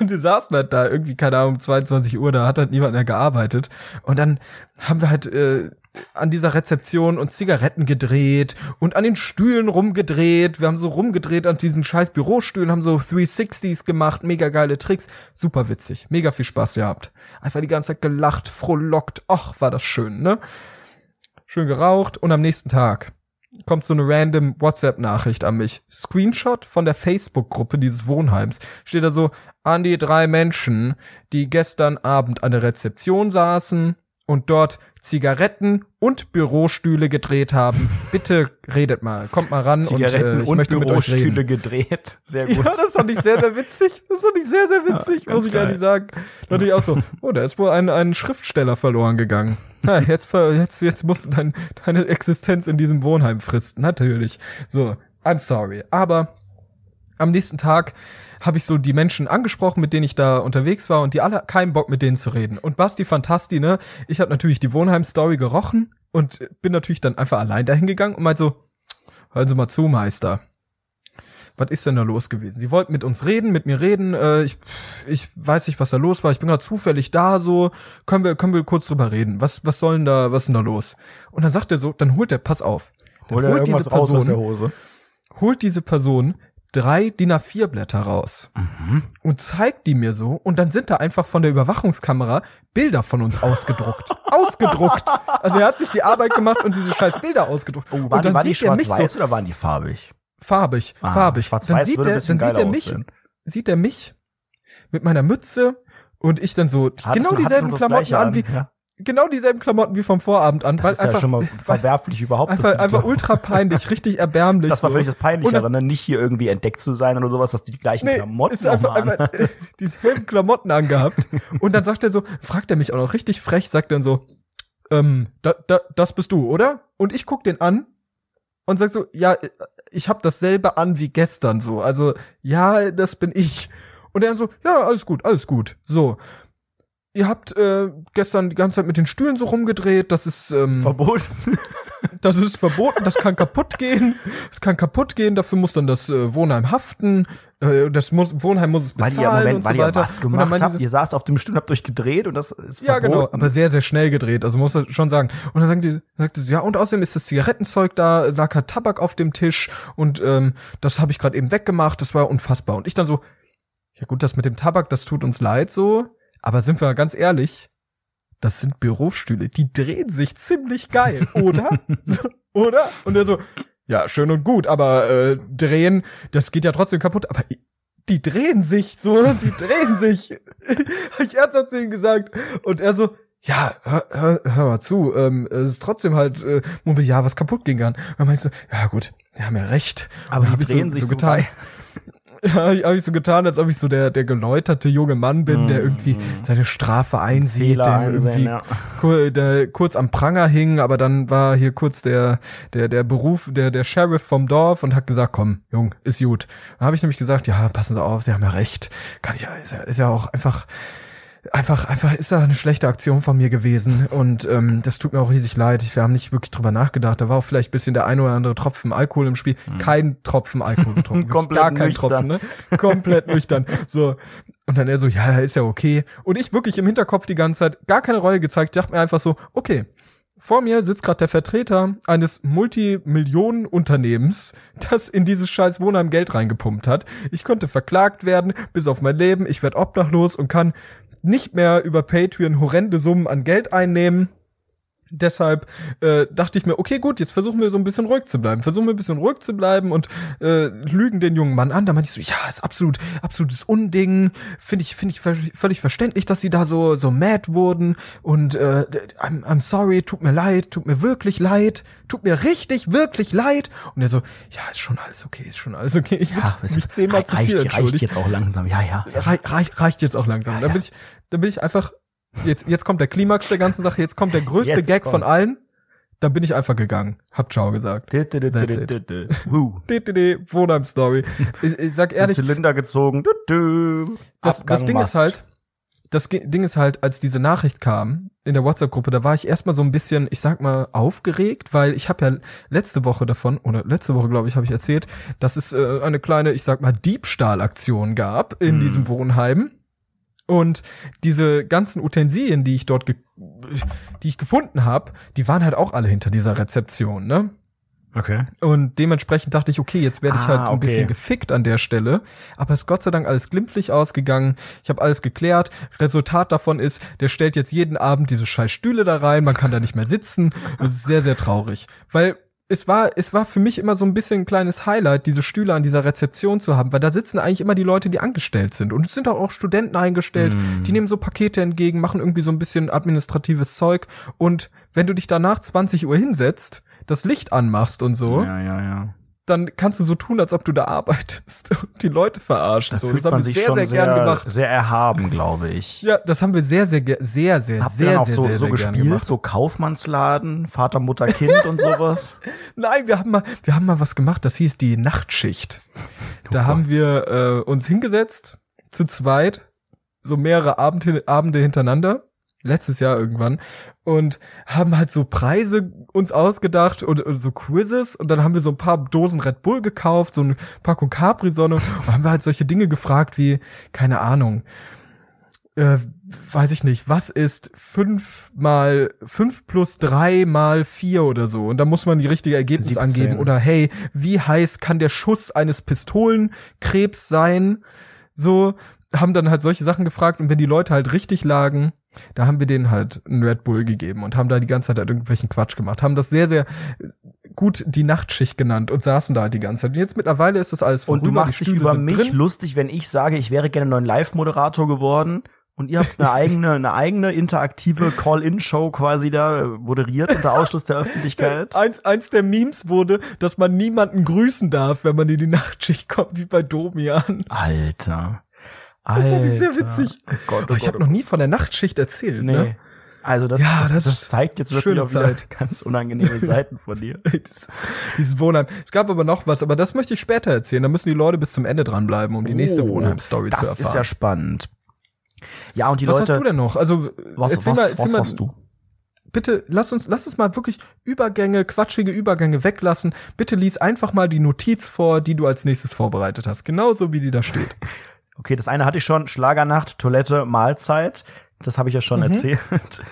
Und wir saßen halt da irgendwie, keine Ahnung, um 22 Uhr, da hat halt niemand mehr gearbeitet. Und dann haben wir halt äh, an dieser Rezeption uns Zigaretten gedreht und an den Stühlen rumgedreht. Wir haben so rumgedreht an diesen scheiß Bürostühlen, haben so 360s gemacht, mega geile Tricks. Super witzig, mega viel Spaß gehabt. Einfach die ganze Zeit gelacht, frohlockt. Ach, war das schön, ne? Schön geraucht und am nächsten Tag kommt so eine random WhatsApp-Nachricht an mich. Screenshot von der Facebook-Gruppe dieses Wohnheims. Steht da so, an die drei Menschen, die gestern Abend an der Rezeption saßen, und dort Zigaretten und Bürostühle gedreht haben. Bitte redet mal, kommt mal ran Zigaretten und äh, ich und möchte mit euch Bürostühle reden. gedreht. Sehr gut. Ja, das fand ich sehr, sehr witzig. Das fand ich sehr, sehr witzig, Ja, muss ich ehrlich geil. sagen. Natürlich auch so, oh, da ist wohl ein, ein Schriftsteller verloren gegangen. Ja, jetzt, jetzt, jetzt musst du dein, deine Existenz in diesem Wohnheim fristen. Natürlich. So, I'm sorry. Aber am nächsten Tag habe ich so die Menschen angesprochen, mit denen ich da unterwegs war und die alle keinen Bock mit denen zu reden. Und Basti Fantasti, ne, ich habe natürlich die Wohnheim-Story gerochen und bin natürlich dann einfach allein dahin gegangen und meinte so, hören Sie mal zu, Meister. Was ist denn da los gewesen? Sie wollten mit uns reden, mit mir reden. Äh, ich, ich weiß nicht, was da los war. Ich bin gerade zufällig da, so können wir können wir kurz drüber reden. Was was sollen da was ist denn da los? Und dann sagt er so, dann holt er, pass auf, dann Hol aus der Hose. holt diese Person drei DIN A4 Blätter raus und zeigt die mir so und dann sind da einfach von der Überwachungskamera Bilder von uns ausgedruckt. ausgedruckt. Also er hat sich die Arbeit gemacht und diese scheiß Bilder ausgedruckt. Oh, und waren die, dann waren die schwarz-weiß so oder waren die farbig? farbig, Ah, farbig. dann sieht er, dann sieht er mich, aussehen. sieht er mich mit meiner Mütze und ich dann so Hattest genau du- dieselben Klamotten an wie Ja. Genau dieselben Klamotten wie vom Vorabend an, Das ist ja schon mal verwerflich überhaupt. einfach, einfach ultra peinlich, richtig erbärmlich. Das war so. wirklich das Und dann- Peinlichere, ne? nicht hier irgendwie entdeckt zu sein oder sowas, dass die die gleichen Nee, Klamotten ist einfach, einfach äh, dieselben Klamotten angehabt. Und dann sagt er so, fragt er mich auch noch richtig frech, sagt dann so, ähm, da, da, das bist du, oder? Und ich guck den an und sag so, ja, ich hab dasselbe an wie gestern so. Also, ja, das bin ich. Und er so, ja, alles gut, alles gut. So. Ihr habt äh, gestern die ganze Zeit mit den Stühlen so rumgedreht, das ist ähm, Verbot. das ist verboten, das kann kaputt gehen. Das kann kaputt gehen, dafür muss dann das äh, Wohnheim haften. Äh, das muss, Wohnheim muss es Weil bezahlen ihr, Moment, und so weil ihr weiter. was Und dann gemacht habt, sie- ihr saßt auf dem Stuhl, habt euch gedreht und das ist ja, verboten. genau, aber sehr, sehr schnell gedreht, also muss er schon sagen. Und dann sagt die, sagte sie, ja, und außerdem ist das Zigarettenzeug da, lag halt Tabak auf dem Tisch und ähm, das habe ich gerade eben weggemacht, das war unfassbar. Und ich dann so, ja gut, das mit dem Tabak, das tut uns leid so, aber sind wir ganz ehrlich, das sind Bürostühle, die drehen sich ziemlich geil, oder? so, oder? Und er so, ja, schön und gut, aber äh, drehen, das geht ja trotzdem kaputt, aber die drehen sich so, die drehen sich. Ich ernsthaft zu ihm gesagt. Und er so, ja, hör, hör, hör mal zu, ähm, es ist trotzdem halt, äh, ja, was kaputt gehen kann. Und dann meinst du, ja gut, die haben ja recht. Aber die drehen sich so getan. geil. Ja, habe ich so getan, als ob ich so der, der geläuterte junge Mann bin, der irgendwie seine Strafe einsieht, der irgendwie ja. kur- der kurz am Pranger hing, aber dann war hier kurz der, der, der Beruf, der, der Sheriff vom Dorf und hat gesagt, komm, Jung, ist gut. Dann habe ich nämlich gesagt, ja, passen Sie auf, Sie haben ja recht. Kann ich ja, ist ja, ist ja auch einfach, einfach, einfach ist da eine schlechte Aktion von mir gewesen und ähm, das tut mir auch riesig leid. Ich, wir haben nicht wirklich drüber nachgedacht. Da war auch vielleicht ein bisschen der ein oder andere Tropfen Alkohol im Spiel. Kein Tropfen Alkohol getrunken. Komplett gar kein nüchtern. Tropfen, ne? Komplett nüchtern. So. Und dann er so, ja, ist ja okay. Und ich wirklich im Hinterkopf die ganze Zeit gar keine Reue gezeigt. Ich dachte mir einfach so, okay, vor mir sitzt gerade der Vertreter eines Multimillionen-Unternehmens, das in dieses scheiß Wohnheim Geld reingepumpt hat. Ich könnte verklagt werden, bis auf mein Leben. Ich werde obdachlos und kann nicht mehr über Patreon horrende Summen an Geld einnehmen. Deshalb äh, dachte ich mir, okay, gut, jetzt versuchen wir so ein bisschen ruhig zu bleiben. Versuchen wir ein bisschen ruhig zu bleiben und äh, lügen den jungen Mann an. Da meinte ich so, ja, ist absolut, absolutes Unding. Finde ich, finde ich ver völlig verständlich, dass sie da so so mad wurden. Und äh, I'm, I'm sorry, tut mir leid, tut mir wirklich leid, tut mir richtig, wirklich leid. Und er so, ja, ist schon alles okay, ist schon alles okay. Ich Ja, ja, mich zehnmal zu viel reicht, reicht entschuldigt jetzt auch langsam. Ja, ja. ja. rei reich, reicht jetzt auch langsam. Dann bin ich, dann bin ich einfach, jetzt, jetzt kommt der Klimax der ganzen Sache, jetzt kommt der größte Jetzt Gag kommt. von allen. Dann bin ich einfach gegangen. Hab Ciao gesagt. Wohnheim Story. Ich, ich sag Den ehrlich, Zylinder gezogen. Das, das Ding Mast. ist halt, das Ding ist halt, als diese Nachricht kam in der WhatsApp-Gruppe, da war ich erstmal so ein bisschen, ich sag mal, aufgeregt, weil ich habe ja letzte Woche davon, oder letzte Woche, glaube ich, habe ich erzählt, dass es äh, eine kleine, ich sag mal, Diebstahlaktion gab in diesem Wohnheim. Und diese ganzen Utensilien, die ich dort, die ich gefunden habe, die waren halt auch alle hinter dieser Rezeption, ne? Okay. Und dementsprechend dachte ich, okay, jetzt werde ich Ah, halt ein okay. bisschen gefickt an der Stelle. Aber es ist Gott sei Dank alles glimpflich ausgegangen. Ich habe alles geklärt. Resultat davon ist, der stellt jetzt jeden Abend diese scheiß Stühle da rein. Man kann da nicht mehr sitzen. Das ist sehr, sehr traurig. Weil es war, es war für mich immer so ein bisschen ein kleines Highlight, diese Stühle an dieser Rezeption zu haben, weil da sitzen eigentlich immer die Leute, die angestellt sind. Und es sind auch, auch Studenten eingestellt, mm. die nehmen so Pakete entgegen, machen irgendwie so ein bisschen administratives Zeug. Und wenn du dich danach 20 Uhr hinsetzt, das Licht anmachst und so, ja, ja, ja dann kannst du so tun, als ob du da arbeitest und die Leute verarschen. Da so, fühlt das haben man wir sich sehr, sehr, sehr, gern gemacht. Sehr erhaben, glaube ich. Ja, das haben wir sehr, sehr, sehr, sehr, Habt sehr, sehr, so, sehr, so sehr gespielt, gemacht. so Kaufmannsladen, Vater, Mutter, Kind und sowas? Nein, wir haben mal, wir haben mal was gemacht. Das hieß die Nachtschicht. Da haben wir äh, uns hingesetzt zu zweit, so mehrere Abende, Abende hintereinander letztes Jahr irgendwann und haben halt so Preise uns ausgedacht und, und, so Quizzes und dann haben wir so ein paar Dosen Red Bull gekauft, so eine Packung Capri-Sonne und haben wir halt solche Dinge gefragt wie, keine Ahnung, äh, weiß ich nicht, was ist fünf mal, fünf plus drei mal vier oder so und da muss man die richtige Ergebnis 17. angeben oder hey, wie heiß kann der Schuss eines Pistolenkrebs sein? So, haben dann halt solche Sachen gefragt und wenn die Leute halt richtig lagen, da haben wir denen halt einen Red Bull gegeben und haben da die ganze Zeit halt irgendwelchen Quatsch gemacht, haben das sehr, sehr gut die Nachtschicht genannt und saßen da halt die ganze Zeit. Und jetzt mittlerweile ist das alles vorüber. Und du machst dich über mich drin. lustig, wenn ich sage, ich wäre gerne neuen Live-Moderator geworden und ihr habt eine eigene, eine eigene interaktive Call-In-Show quasi da moderiert unter Ausschluss der Öffentlichkeit. Eins, eins der Memes wurde, dass man niemanden grüßen darf, wenn man in die Nachtschicht kommt, wie bei Domian. Alter. Das fand ich sehr witzig. Oh Gott, oh ich habe noch nie von der Nachtschicht erzählt. Nee. Ne? Also das, ja, das, das, das, zeigt jetzt wirklich auch wieder ganz unangenehme Seiten von dir. Dieses Wohnheim. Es gab aber noch was, aber das möchte ich später erzählen. Da müssen die Leute bis zum Ende dranbleiben, um die nächste oh, Wohnheim-Story zu erfahren. Das ist ja spannend. Ja, und die was Leute. Was hast du denn noch? Also, was, erzähl was, mal, erzähl was mal, hast du? Bitte lass uns, lass uns mal wirklich Übergänge, quatschige Übergänge weglassen. Bitte lies einfach mal die Notiz vor, die du als nächstes vorbereitet hast. Genauso wie die da steht. Okay, das eine hatte ich schon, Schlagernacht, Toilette, Mahlzeit. Das habe ich ja schon mhm. erzählt.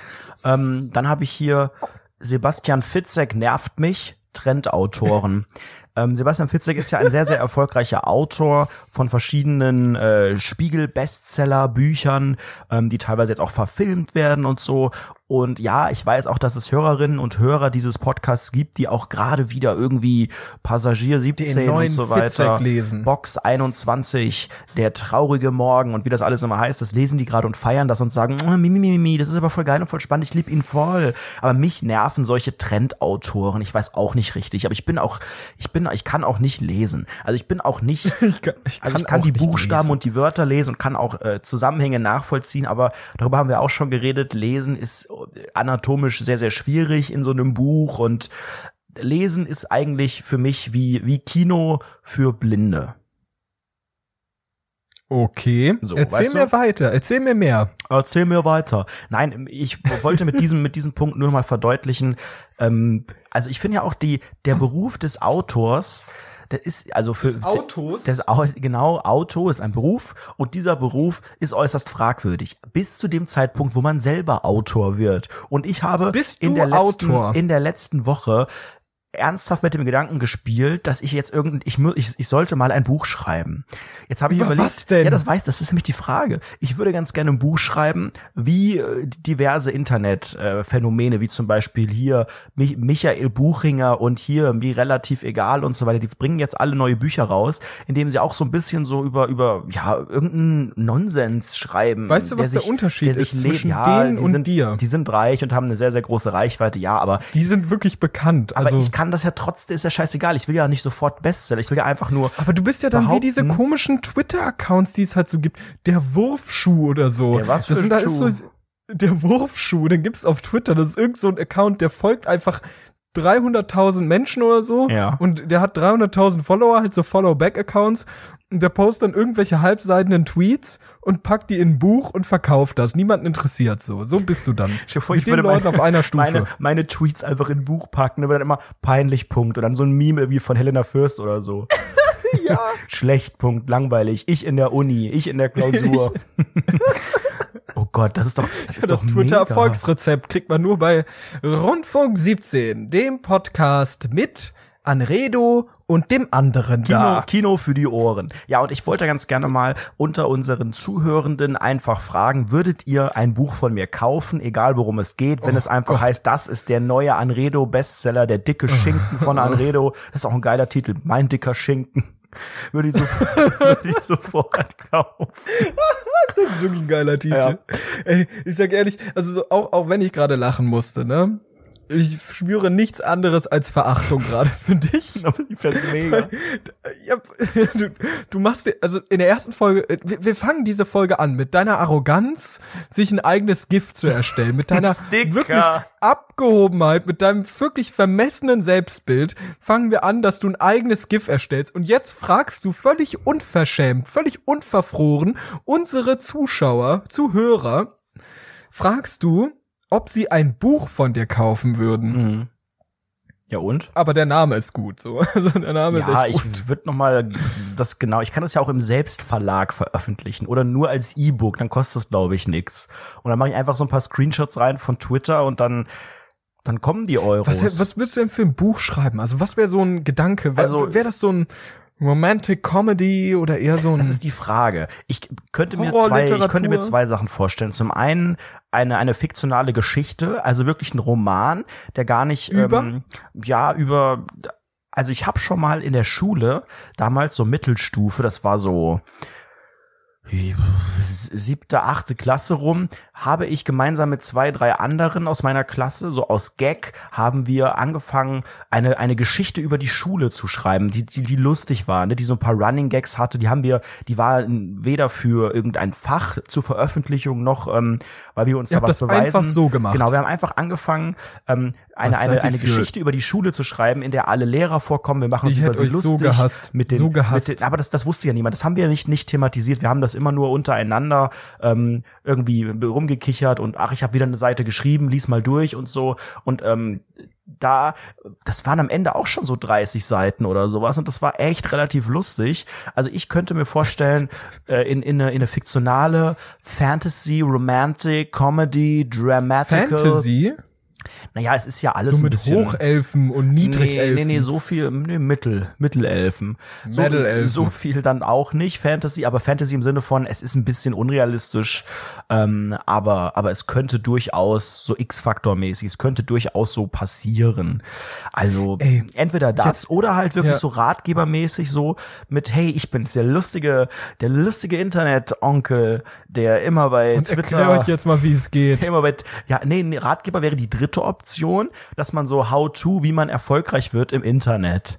ähm, dann habe ich hier Sebastian Fitzek nervt mich, Trendautoren. ähm, Sebastian Fitzek ist ja ein sehr, sehr erfolgreicher Autor von verschiedenen äh, Spiegel-Bestseller-Büchern, ähm, die teilweise jetzt auch verfilmt werden und so. Und ja, ich weiß auch, dass es Hörerinnen und Hörer dieses Podcasts gibt, die auch gerade wieder irgendwie Passagier 17 und so weiter, lesen. Box 21, der traurige Morgen und wie das alles immer heißt, das lesen die gerade und feiern das und sagen, oh, mi, mi, mi, mi, das ist aber voll geil und voll spannend, ich lieb ihn voll. Aber mich nerven solche Trendautoren. Ich weiß auch nicht richtig, aber ich bin auch, ich bin, ich kann auch nicht lesen. Also ich bin auch nicht, ich kann, ich kann, also ich kann die Buchstaben lesen. und die Wörter lesen und kann auch äh, Zusammenhänge nachvollziehen, aber darüber haben wir auch schon geredet. Lesen ist anatomisch sehr, sehr schwierig in so einem Buch und Lesen ist eigentlich für mich wie, wie Kino für Blinde. Okay. So, erzähl mir du? weiter, erzähl mir mehr. Erzähl mir weiter. Nein, ich wollte mit diesem, mit diesem Punkt nur noch mal verdeutlichen, ähm, also ich finde ja auch die, der Beruf des Autors, das ist also für des Autos. Das, genau, Auto ist ein Beruf und dieser Beruf ist äußerst fragwürdig bis zu dem Zeitpunkt, wo man selber Autor wird. Und ich habe in der letzten Autor? in der letzten Woche ernsthaft mit dem Gedanken gespielt, dass ich jetzt irgend ich, ich, ich sollte mal ein Buch schreiben. Jetzt habe ich Über überlegt, was denn? ja, das weiß, das ist nämlich die Frage. Ich würde ganz gerne ein Buch schreiben, wie äh, diverse Internetphänomene, wie zum Beispiel hier Mich Michael Buchinger und hier wie relativ egal und so weiter, die bringen jetzt alle neue Bücher raus, indem sie auch so ein bisschen so über über ja irgendeinen Nonsens schreiben. Weißt du, was der, sich, der Unterschied der ist zwischen ja, denen und sind, dir? Die sind reich und haben eine sehr sehr große Reichweite, ja, aber die sind wirklich bekannt. Also aber ich kann kann das ja trotzdem, ist ja scheißegal. Ich will ja nicht sofort Bestseller. Ich will ja einfach nur. Aber du bist ja dann wie diese komischen Twitter-Accounts, die es halt so gibt. Der Wurfschuh oder so. Der was für das sind, da ist so, der Wurfschuh, den gibt's auf Twitter. Das ist irgend so ein Account, der folgt einfach 300.000 Menschen oder so. Ja. Und der hat 300.000 Follower, halt so Follow-Back-Accounts. Der postet dann irgendwelche halbseitenden Tweets und packt die in ein Buch und verkauft das. Niemanden interessiert so. So bist du dann. Ich, vor, ich würde Leuten meine, auf einer Stufe. Meine, meine Tweets einfach in ein Buch packen, aber dann immer peinlich Punkt und dann so ein Meme wie von Helena Fürst oder so. ja. Schlecht Punkt, langweilig. Ich in der Uni, ich in der Klausur. oh Gott, das ist doch das, ist das Twitter-Erfolgsrezept kriegt man nur bei Rundfunk 17, dem Podcast mit Anredo und dem anderen Kino, da. Kino für die Ohren. Ja, und ich wollte ganz gerne mal unter unseren Zuhörenden einfach fragen, würdet ihr ein Buch von mir kaufen, egal worum es geht, wenn Oh es einfach heißt, das ist der neue Anredo-Bestseller, der dicke Schinken von Anredo. Das ist auch ein geiler Titel, mein dicker Schinken. Würde ich, so, würde ich sofort kaufen. Das ist wirklich ein geiler Titel. Ja. Ey, ich sag ehrlich, also so, auch, auch wenn ich gerade lachen musste, ne? Ich spüre nichts anderes als Verachtung gerade für dich. Ich find's mega. Ja, du, du machst dir, also in der ersten Folge, wir, wir fangen diese Folge an mit deiner Arroganz, sich ein eigenes Gift zu erstellen, mit deiner wirklich Abgehobenheit, mit deinem wirklich vermessenen Selbstbild, fangen wir an, dass du ein eigenes GIF erstellst. Und jetzt fragst du völlig unverschämt, völlig unverfroren unsere Zuschauer, Zuhörer, fragst du, ob sie ein Buch von dir kaufen würden. Ja und? Aber der Name ist gut, so. Also der Name Ja, ist echt gut. ich würde noch mal das genau. Ich kann das ja auch im Selbstverlag veröffentlichen oder nur als E-Book. Dann kostet das glaube ich nix. Und dann mache ich einfach so ein paar Screenshots rein von Twitter und dann dann kommen die Euros. Was, was würdest du denn für ein Buch schreiben? Also was wäre so ein Gedanke? Also- Also wäre das so ein Romantic Comedy oder eher so ein Das ist die Frage. Ich könnte mir zwei, ich könnte mir zwei Sachen vorstellen. Zum einen eine eine fiktionale Geschichte, also wirklich ein Roman, der gar nicht Über? Ähm, ja über also ich habe schon mal in der Schule damals so Mittelstufe, das war so siebte, achte Klasse rum, habe ich gemeinsam mit zwei, drei anderen aus meiner Klasse, so aus Gag, haben wir angefangen, eine, eine Geschichte über die Schule zu schreiben, die, die, die lustig war, ne, die so ein paar Running Gags hatte, die haben wir, die waren weder für irgendein Fach zur Veröffentlichung noch, ähm, weil wir uns Ihr da was das beweisen. einfach so gemacht. Genau, wir haben einfach angefangen, ähm, eine, eine, eine Geschichte über die Schule zu schreiben, in der alle Lehrer vorkommen. Wir machen uns Ich über sie euch so lustig. gehasst. Mit den, So gehasst. Mit den, aber das, das wusste ja niemand. Das haben wir nicht, nicht thematisiert. Wir haben das immer nur untereinander ähm, irgendwie rumgekichert und ach, ich habe wieder eine Seite geschrieben, lies mal durch und so. Und ähm, da, das waren am Ende auch schon so 30 Seiten oder sowas und das war echt relativ lustig. Also ich könnte mir vorstellen, äh, in, in, eine, in eine fiktionale Fantasy, Romantic, Comedy, Dramatical. Fantasy, Naja, es ist ja alles so mit. Hochelfen und Nee, Niedrigelfen. nee, nee, so viel, nee, Mittel, Mittelelfen. So, Mittelelfen. so viel dann auch nicht Fantasy, aber Fantasy im Sinne von, es ist ein bisschen unrealistisch, ähm, aber, aber es könnte durchaus so X-Faktor-mäßig, es könnte durchaus so passieren. Also, Ey, entweder das jetzt- oder halt wirklich ja. so Ratgebermäßig so mit, hey, ich bin's, der lustige, der lustige Internet-Onkel, der immer bei und Twitter erklär euch jetzt mal, wie es geht. Immer mit, ja, nee, nee, Ratgeber wäre die dritte Option, dass man so how-to, wie man erfolgreich wird im Internet.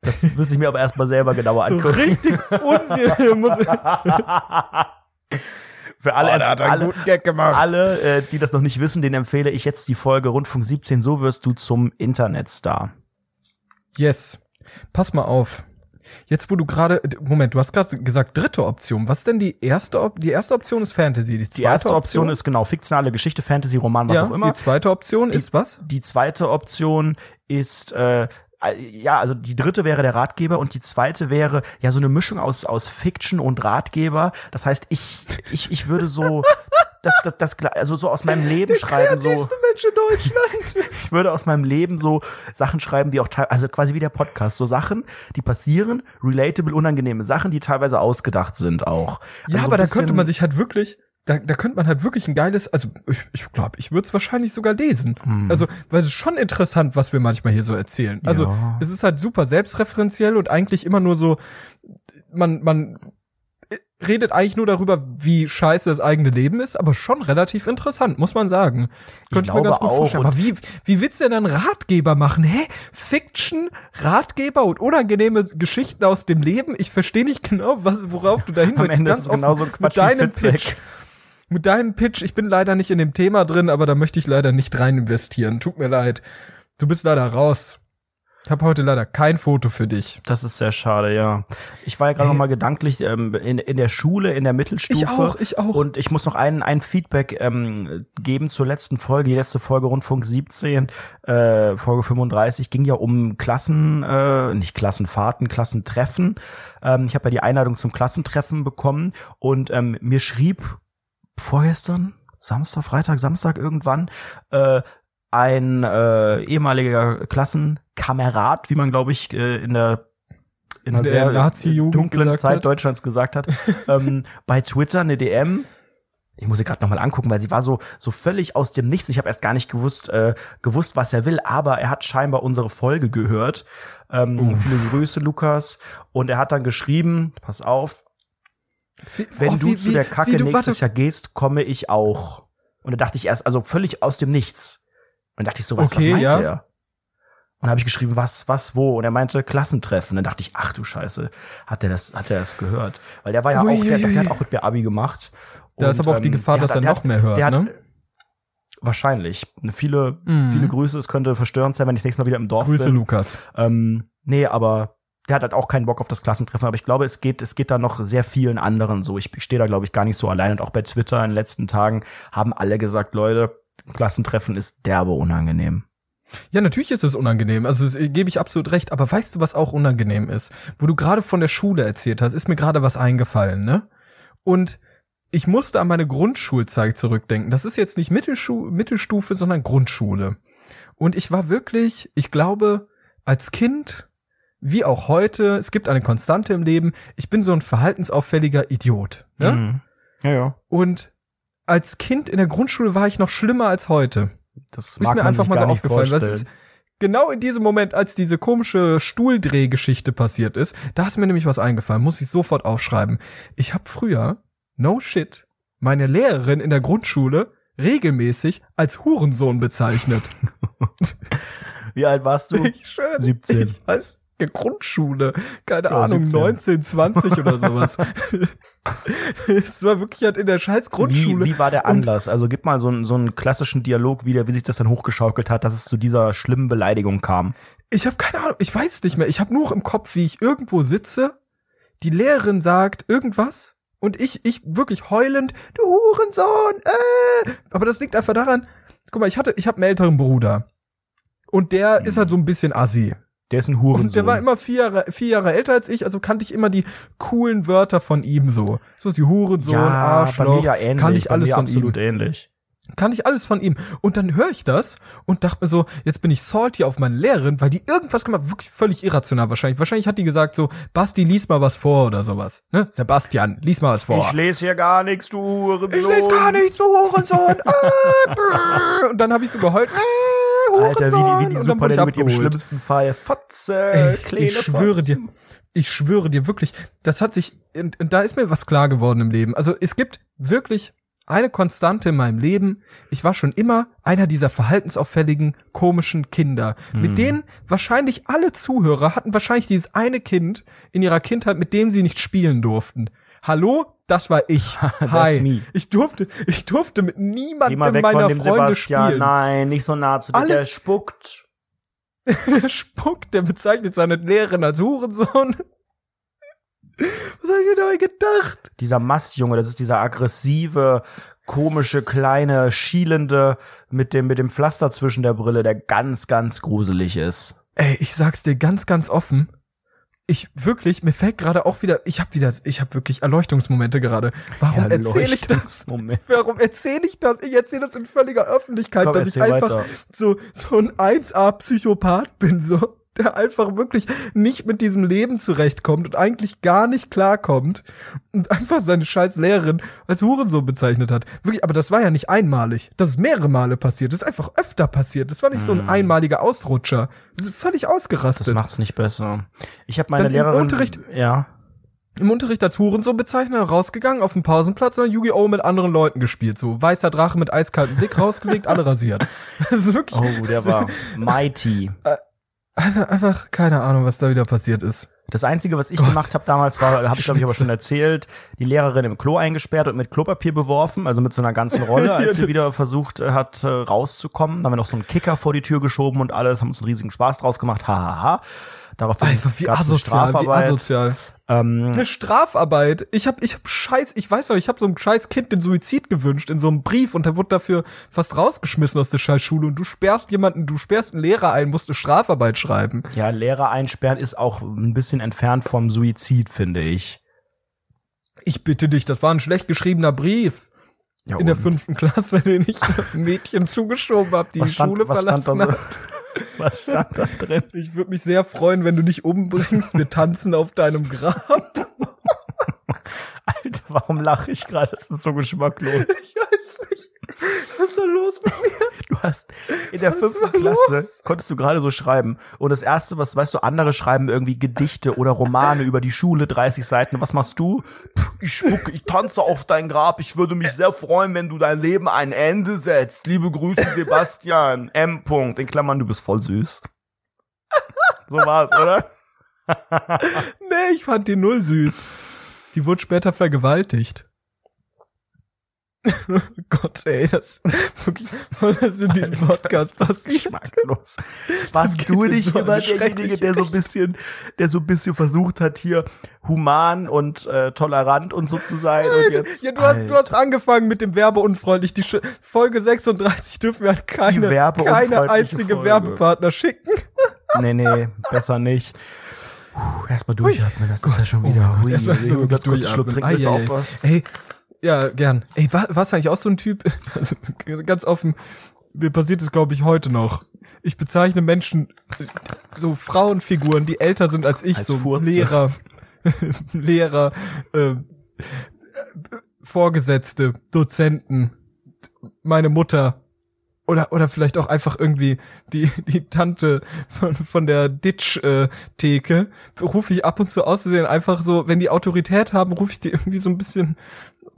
Das müsste ich mir aber erstmal selber genauer So angucken. richtig unseriös. muss Für alle, Oh, der hat einen alle, guten Gag gemacht. alle äh, die das noch nicht wissen, den empfehle ich jetzt die Folge Rundfunk 17, so wirst du zum Internetstar. Yes. Pass mal auf. Jetzt, wo du gerade, Moment, du hast gerade gesagt dritte Option. Was ist denn die erste Op Die erste Option ist Fantasy. Die, Die erste Option ist genau fiktionale Geschichte, Fantasy, Roman, was ja, auch immer. Die zweite Option ist was? Die zweite Option ist äh, ja, also die dritte wäre der Ratgeber und die zweite wäre ja so eine Mischung aus aus Fiction und Ratgeber. Das heißt, ich ich ich würde so das, das, das also so aus meinem Leben schreiben so Mensch in Deutschland. ich würde aus meinem Leben so Sachen schreiben, die auch also quasi wie der Podcast, so Sachen, die passieren, relatable, unangenehme Sachen, die teilweise ausgedacht sind auch. ja, Also so aber da könnte man sich halt wirklich, da, da könnte man halt wirklich ein geiles, also ich ich, glaub, ich würde es wahrscheinlich sogar lesen. Hm. Also, weil es ist schon interessant, was wir manchmal hier so erzählen. Also, Ja. es ist halt super selbstreferenziell und eigentlich immer nur so, man, man redet eigentlich nur darüber, wie scheiße das eigene Leben ist, aber schon relativ interessant, muss man sagen. Könnte ich, mir glaube ganz gut auch. vorstellen. Aber wie, wie willst du denn dann Ratgeber machen? Hä? Fiction, Ratgeber und unangenehme Geschichten aus dem Leben? Ich verstehe nicht genau, was, worauf du dahin Am möchtest. Ende ist Ganz es genauso offen. Quatsch mit deinem. Pitch. Mit deinem Pitch, ich bin leider nicht in dem Thema drin, aber da möchte ich leider nicht rein investieren. Tut mir leid. Du bist leider raus. Ich habe heute leider kein Foto für dich. Das ist sehr schade, ja. Ich war ja gerade noch mal gedanklich ähm, in, in der Schule, in der Mittelstufe. Ich auch, ich auch. Und ich muss noch ein, ein Feedback ähm, geben zur letzten Folge. Die letzte Folge Rundfunk 17, äh, Folge 35, ging ja um Klassen, äh, nicht Klassenfahrten, Klassentreffen. Ähm, ich habe ja die Einladung zum Klassentreffen bekommen und ähm, mir schrieb vorgestern, Samstag, Freitag, Samstag irgendwann, äh, ein äh, ehemaliger Klassenkamerad, wie man glaube ich äh, in der in einer Der sehr Nazi-Jugend dunklen Zeit hat. Deutschlands gesagt hat, ähm, bei Twitter eine DM. Ich muss sie gerade nochmal angucken, weil sie war so so völlig aus dem Nichts. Ich habe erst gar nicht gewusst, äh, gewusst, was er will, aber er hat scheinbar unsere Folge gehört. Ähm, Viele Grüße, Lukas. Und er hat dann geschrieben, pass auf, Wie- wenn oh, du wie- zu der Kacke wie du- nächstes warte, Jahr gehst, komme ich auch. Und da dachte ich erst, also völlig aus dem Nichts. Und dachte ich so, was, Okay, was meint ja. er? Und habe ich geschrieben, was, was, wo? Und er meinte Klassentreffen. Dann dachte ich, ach du Scheiße, hat er das, hat er das gehört? Weil der war ja Ui, auch, der, der hat auch mit mir Abi gemacht. Da ist aber auch die Gefahr, der dass er noch mehr hört, der ne? Wahrscheinlich. Viele, Mhm. viele Grüße. Es könnte verstörend sein, wenn ich das nächste Mal wieder im Dorf Grüße, bin. Lukas. Ähm, nee, aber der hat halt auch keinen Bock auf das Klassentreffen, aber ich glaube, es geht, es geht da noch sehr vielen anderen so. Ich stehe da, glaube ich, gar nicht so allein. Und auch bei Twitter in den letzten Tagen haben alle gesagt, Leute, Klassentreffen ist derbe unangenehm. Ja, natürlich ist es unangenehm. Also das, äh, gebe ich absolut recht. Aber weißt du, was auch unangenehm ist? Wo du gerade von der Schule erzählt hast, ist mir gerade was eingefallen, ne? Und ich musste an meine Grundschulzeit zurückdenken. Das ist jetzt nicht Mittelschu Mittelstufe, sondern Grundschule. Und ich war wirklich, ich glaube, als Kind, wie auch heute, es gibt eine Konstante im Leben, ich bin so ein verhaltensauffälliger Idiot. Ne? Mhm. Ja, ja. Und als Kind in der Grundschule war ich noch schlimmer als heute. Das Ist mir einfach mal so aufgefallen. Was ist genau in diesem Moment, als diese komische Stuhldrehgeschichte passiert ist, da ist mir nämlich was eingefallen, muss ich sofort aufschreiben. Ich habe früher, no shit, meine Lehrerin in der Grundschule regelmäßig als Hurensohn bezeichnet. Wie alt warst du? Ich schwöre, 17. Ich weiß, der Grundschule, keine Ja, Ahnung, 17. 19, 20 oder sowas. es war wirklich halt in der scheiß Wie, Grundschule. wie war der Und- Anlass? Also gib mal so einen, so einen klassischen Dialog wieder, wie sich das dann hochgeschaukelt hat, dass es zu dieser schlimmen Beleidigung kam. Ich habe keine Ahnung, ich weiß nicht mehr. Ich habe nur im Kopf, wie ich irgendwo sitze, die Lehrerin sagt irgendwas und ich ich wirklich heulend, du Hurensohn, äh. Aber das liegt einfach daran, guck mal, ich hatte ich habe einen älteren Bruder und der ist halt so ein bisschen assi. Der ist ein Hurensohn. Und der war immer vier Jahre, vier Jahre älter als ich, also kannte ich immer die coolen Wörter von ihm so. So ist die Hurensohn, ja, Arschloch, bei mir ja ähnlich. kannte ich bei alles mir von absolut ihm. ähnlich. Kannte ich alles von ihm. Und dann höre ich das und dachte mir so, jetzt bin ich salty auf meine Lehrerin, weil die irgendwas gemacht, wirklich völlig irrational wahrscheinlich. Wahrscheinlich hat die gesagt so, Basti, lies mal was vor oder sowas. Ne? Sebastian, lies mal was vor. Ich lese hier gar nichts, du Hurensohn. Ich lese gar nicht so, Hurensohn. ah, und dann habe ich so geheult. Alter, wie die, wie die Superhelden mit ihrem schlimmsten Fall. Fotze, Ey, kleine ich schwöre Fotze. dir, ich schwöre dir wirklich, das hat sich, und, und da ist mir was klar geworden im Leben. Also es gibt wirklich eine Konstante in meinem Leben. Ich war schon immer einer dieser verhaltensauffälligen, komischen Kinder, Hm. mit denen wahrscheinlich alle Zuhörer hatten wahrscheinlich dieses eine Kind in ihrer Kindheit, mit dem sie nicht spielen durften. Hallo, das war ich. Hi. Ich durfte, ich durfte mit Geh niemandem mal weg meiner von dem Freunde Sebastian. spielen. Nein, nicht so nah zu dir. Alle- Der spuckt. Der spuckt, der bezeichnet seine Lehrerin als Hurensohn. Was hab ich mir dabei gedacht? Dieser Mastjunge, das ist dieser aggressive, komische, kleine, schielende mit dem, mit dem Pflaster zwischen der Brille, der ganz, ganz gruselig ist. Ey, ich sag's dir ganz, ganz offen. Ich wirklich, mir fällt gerade auch wieder, ich habe wieder, ich habe wirklich Erleuchtungsmomente gerade. Warum erzähle ich das? Warum erzähle ich das? Ich erzähle das in völliger Öffentlichkeit, Komm, dass ich einfach weiter. so so ein 1A Psychopath bin, so der einfach wirklich nicht mit diesem Leben zurechtkommt und eigentlich gar nicht klarkommt und einfach seine scheiß Lehrerin als Hurensohn bezeichnet hat. Wirklich, aber das war ja nicht einmalig. Das ist mehrere Male passiert. Das ist einfach öfter passiert. Das war nicht so ein einmaliger Ausrutscher. Das ist völlig Hm. Das ausgerastet. macht's nicht besser. Ich habe meine Dann im Lehrerin. Unterricht- Ja. Im Unterricht als Hurensohn bezeichnet, rausgegangen, auf dem Pausenplatz und Yu-Gi-Oh! mit anderen Leuten gespielt. So weißer Drache mit eiskaltem Blick rausgelegt, alle rasiert. Das ist wirklich Oh, der war mighty. Einfach, einfach keine Ahnung, was da wieder passiert ist. Das Einzige, was ich Gott. gemacht habe damals, war, habe ich glaube ich aber schon erzählt, die Lehrerin im Klo eingesperrt und mit Klopapier beworfen, also mit so einer ganzen Rolle, als sie wieder versucht äh, hat äh, rauszukommen. Dann haben wir noch so einen Kicker vor die Tür geschoben und alles, haben uns einen riesigen Spaß draus gemacht. Hahaha. Daraufhin Einfach wie asozial, wie Strafarbeit. asozial. Ähm, Eine Strafarbeit. Ich hab, ich hab scheiß, ich weiß noch, ich hab so einem scheiß Kind den Suizid gewünscht in so einem Brief und der wurde dafür fast rausgeschmissen aus der scheiß Schule und du sperrst jemanden, du sperrst einen Lehrer ein, musst eine Strafarbeit schreiben. ja, Lehrer einsperren ist auch ein bisschen entfernt vom Suizid, finde ich. Ich bitte dich, das war ein schlecht geschriebener Brief. Ja, in der fünften Klasse, den ich Mädchen zugeschoben habe, die Was die stand, Schule verlassen so? hat. Was stand da drin? Ich würde mich sehr freuen, wenn du dich umbringst. Wir tanzen auf deinem Grab. Alter, warum lache ich gerade? Das ist so geschmacklos. Ich weiß nicht. Was ist da los mit mir? Du hast in der Was fünften Klasse los? konntest du gerade so schreiben. Und das erste, was weißt du, andere schreiben irgendwie Gedichte oder Romane über die Schule, 30 Seiten. Was machst du? Puh, ich spucke, ich tanze auf dein Grab. Ich würde mich sehr freuen, wenn du dein Leben ein Ende setzt. Liebe Grüße, Sebastian. M. -Punkt. In Klammern, du bist voll süß. So war's, oder? Nee, ich fand die null süß. Die wurde später vergewaltigt. Gott, ey, das wirklich, was ist in diesem Podcast Das ist passiert? geschmacklos. Warst du nicht immer derjenige, der so ein bisschen, der so ein bisschen versucht hat, hier human und äh, tolerant und so zu sein und jetzt. Ja, du hast, du hast angefangen mit dem Werbeunfreundlich. Die Sch Folge 36 dürfen wir an keine, keine einzige Folge. Werbepartner schicken. Nee, nee, besser nicht. Puh, Erstmal durchatmen, das ist ja schon Oh wieder. mein Gott, erstmal so wirklich Schluck durchatmen. du Ei, ei, auch was? Ey, ja, gern. Ey, war, warst du eigentlich auch so ein Typ? Also, ganz offen, mir passiert es, glaube ich, heute noch. Ich bezeichne Menschen, äh, so Frauenfiguren, die älter sind als ich, Als so Furze. Lehrer, Lehrer, äh, Vorgesetzte, Dozenten, meine Mutter, oder oder vielleicht auch einfach irgendwie die die Tante von von der Ditch äh, Theke rufe ich ab und zu aus Versehen einfach so wenn die Autorität haben rufe ich die irgendwie so ein bisschen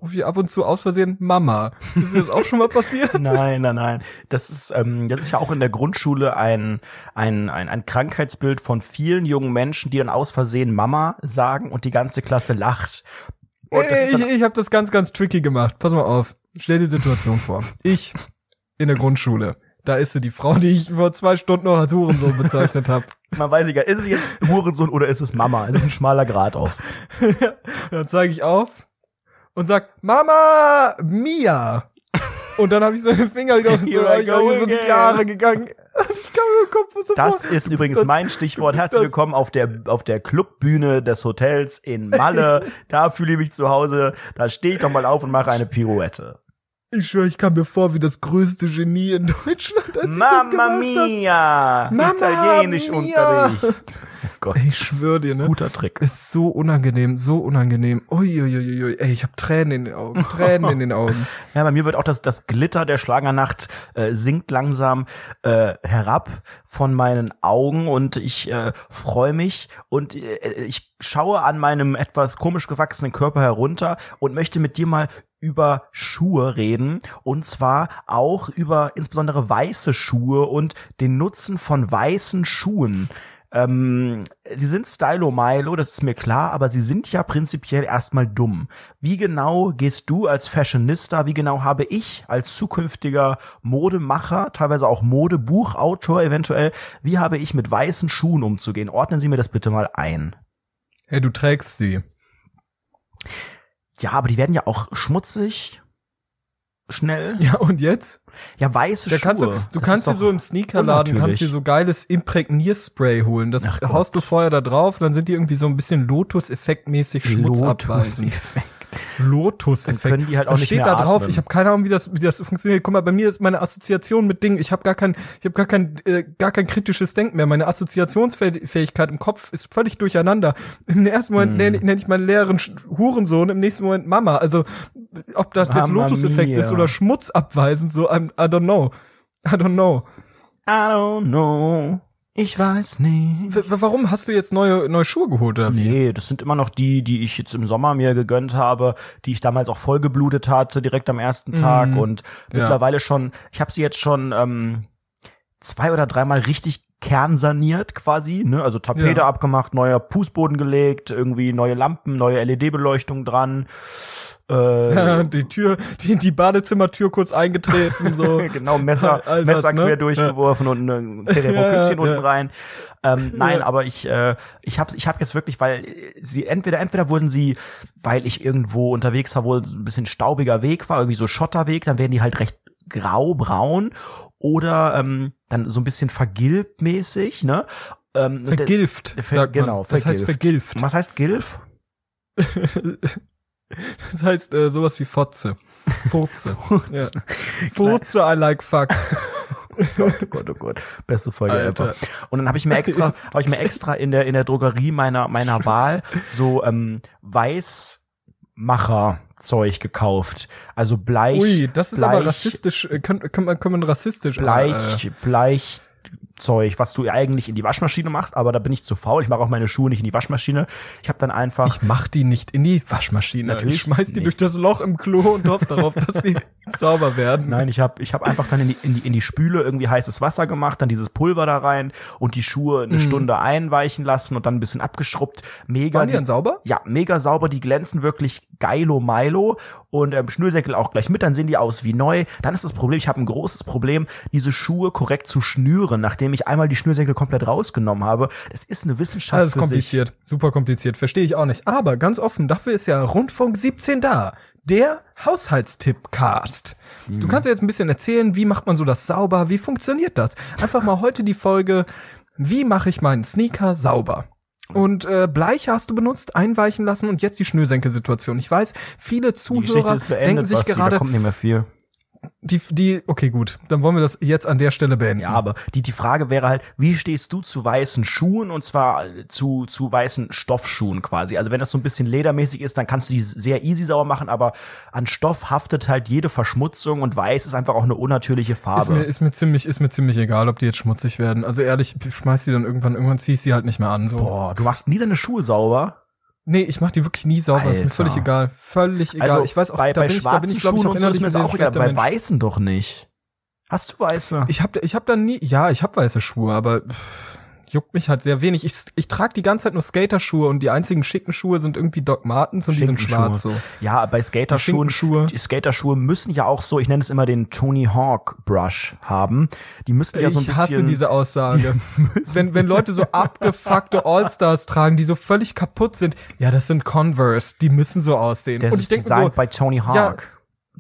rufe ich ab und zu aus Versehen Mama ist dir das auch schon mal passiert Nein, nein, nein. Das ist, ähm, das ist ja auch in der Grundschule ein, ein, ein, ein Krankheitsbild von vielen jungen Menschen, die dann aus Versehen Mama sagen und die ganze Klasse lacht. Und ich ich habe das ganz ganz tricky gemacht pass mal auf stell dir die Situation vor ich in der Grundschule da ist sie die Frau die ich vor zwei Stunden noch als Hurensohn bezeichnet habe man weiß nicht, ist es jetzt Hurensohn oder ist es Mama? Es ist ein schmaler Grad auf. Dann zeige ich auf und sag, Mama, Mia. Und dann habe ich so den Finger wieder so, so die again. Jahre gegangen. Ich kam mir Kopf so Das vor. ist übrigens das- mein Stichwort. Herzlich das- willkommen auf der, auf der Clubbühne des Hotels in Malle. da fühle ich mich zu Hause. Da stehe ich doch mal auf und mache eine Pirouette. Ich schwöre, ich kam mir vor wie das größte Genie in Deutschland, als ich das Mamma gemacht hab. mia! Mamma Italienischunterricht. Oh Gott, Ey, ich schwöre dir, ne? guter Trick. Ist so unangenehm, so unangenehm. Uiuiuiui. Ey, ich habe Tränen in den Augen, Tränen in den Augen. Ja, bei mir wird auch das, das Glitter der Schlagernacht äh, sinkt langsam äh, herab von meinen Augen und ich äh, freue mich und äh, ich schaue an meinem etwas komisch gewachsenen Körper herunter und möchte mit dir mal über Schuhe reden und zwar auch über insbesondere weiße Schuhe und den Nutzen von weißen Schuhen. Ähm, sie sind Stylo Milo, das ist mir klar, aber sie sind ja prinzipiell erstmal dumm. Wie genau gehst du als Fashionista, wie genau habe ich als zukünftiger Modemacher, teilweise auch Modebuchautor eventuell, wie habe ich mit weißen Schuhen umzugehen? Ordnen Sie mir das bitte mal ein. Hey, du trägst sie. Ja, aber die werden ja auch schmutzig, schnell. Ja, und jetzt? Ja, weiße Da Schuhe. kannst du, du kannst dir so im Sneakerladen, kannst dir so geiles Imprägnierspray holen. Das Ach Gott. haust du vorher da drauf, dann sind die irgendwie so ein bisschen Lotus-Effekt-mäßig Schmutz abweisen. Lotus-Effekt. Lotus-Effekt. Können die halt auch Da nicht steht mehr da drauf, atmen. ich habe keine Ahnung, wie das, wie das funktioniert. Guck mal, bei mir ist meine Assoziation mit Dingen, ich habe gar kein, ich habe gar kein, äh, gar kein kritisches Denken mehr. Meine Assoziationsfähigkeit im Kopf ist völlig durcheinander. Im ersten Moment Hm. nenne nenn ich meinen Lehrerin Hurensohn, im nächsten Moment Mama. Also, ob das jetzt Lotus-Effekt ist oder Schmutz abweisen, so, I'm, I don't know. I don't know. I don't know. Ich weiß nicht. W warum hast du jetzt neue, neue Schuhe geholt, oder wie? Nee, das sind immer noch die, die ich jetzt im Sommer mir gegönnt habe, die ich damals auch vollgeblutet hatte, direkt am ersten Tag und Ja. mittlerweile schon, ich habe sie jetzt schon ähm, zwei oder dreimal richtig kernsaniert quasi, ne? Also Tapete Ja. abgemacht, neuer Fußboden gelegt, irgendwie neue Lampen, neue LED-Beleuchtung dran. Äh, die Tür, die, die Badezimmertür kurz eingetreten, so. genau, Messer, das, Messer ne? quer durchgeworfen und ein Ferrero-Küsschen Ja, ja. unten rein. Ähm, nein, Ja. aber ich, äh, ich habe ich hab jetzt wirklich, weil sie entweder, entweder wurden sie, weil ich irgendwo unterwegs war, wo so ein bisschen staubiger Weg war, irgendwie so Schotterweg, dann werden die halt recht grau-braun oder ähm, dann so ein bisschen vergilbt mäßig, ne? Ähm, Vergilft, Ver sagt man. genau, Das heißt vergilft. Was heißt Gilf? Das heißt äh, sowas wie Fotze. Furze. ja. Furze, I like fuck. oh Gott, oh Gott. Beste Folge Alter. ever. Und dann habe ich mir extra, habe ich mir extra in der in der Drogerie meiner meiner Wahl so ähm, Weißmacher Zeug gekauft. Also Bleich. Ui, das ist Bleich, aber rassistisch. äh, Kann, kann, man, kann man rassistisch. Bleich, Äh, Bleich. Zeug, was du eigentlich in die Waschmaschine machst, aber da bin ich zu faul. Ich mache auch meine Schuhe nicht in die Waschmaschine. Ich habe dann einfach ich mach die nicht in die Waschmaschine. Natürlich ich schmeiß die nicht. durch das Loch im Klo und hoffe darauf, dass sie sauber werden. Nein, ich habe ich hab einfach dann in die, in, die, in die Spüle irgendwie heißes Wasser gemacht, dann dieses Pulver da rein und die Schuhe Mhm. eine Stunde einweichen lassen und dann ein bisschen abgeschrubbt. Mega. Waren die dann sauber? Ja, mega sauber, die glänzen wirklich geilo Milo und ähm, Schnürsenkel auch gleich mit, dann sehen die aus wie neu. Dann ist das Problem, ich habe ein großes Problem, diese Schuhe korrekt zu schnüren, nachdem ich einmal die Schnürsenkel komplett rausgenommen habe. Das ist eine Wissenschaft ist für sich. kompliziert, super kompliziert, verstehe ich auch nicht. Aber ganz offen, dafür ist ja Rundfunk 17 da. Der Haushaltstipp-Cast. Mhm. Du kannst ja jetzt ein bisschen erzählen, wie macht man so das sauber, wie funktioniert das? Einfach mal heute die Folge, wie mache ich meinen Sneaker sauber? Und äh, Bleiche hast du benutzt, einweichen lassen und jetzt die Schnürsenkel-Situation. Ich weiß, viele Zuhörer denken sich da gerade, die, die, okay gut, dann wollen wir das jetzt an der Stelle beenden. Ja, aber die, die Frage wäre halt, wie stehst du zu weißen Schuhen und zwar zu, zu weißen Stoffschuhen quasi? Also wenn das so ein bisschen ledermäßig ist, dann kannst du die sehr easy sauber machen, aber an Stoff haftet halt jede Verschmutzung und weiß ist einfach auch eine unnatürliche Ist mir, Farbe. ist mir ziemlich, ist mir ziemlich egal, ob die jetzt schmutzig werden. Also ehrlich, ich schmeiß die dann irgendwann, irgendwann zieh ich sie halt nicht mehr an, so. Boah, du machst nie deine Schuhe sauber? Nee, ich mach die wirklich nie sauber, ist mir Alter. völlig egal. Völlig egal. Also ich weiß auch, bei, da bei bin ich, da bin schwarzen ich, glaube ich, so ist innerlich sehr auch egal, bei Mensch. weißen doch nicht. Hast du weiße? Ich hab, ich hab da nie, ja, ich hab weiße Schuhe, aber pff, juckt mich halt sehr wenig. Ich, ich trage die ganze Zeit nur Skaterschuhe und die einzigen schicken Schuhe sind irgendwie Doc Martens und die sind schwarz so. Ja, bei Skaterschuhen, die Skaterschuhe müssen ja auch so, ich nenne es immer den Tony Hawk Brush haben. Die müssen ja so ein ich bisschen. hasse diese Aussage. wenn, wenn Leute so abgefuckte Allstars tragen, die so völlig kaputt sind, ja, das sind Converse, die müssen so aussehen. das und ich ist denke so, bei Tony Hawk. ja,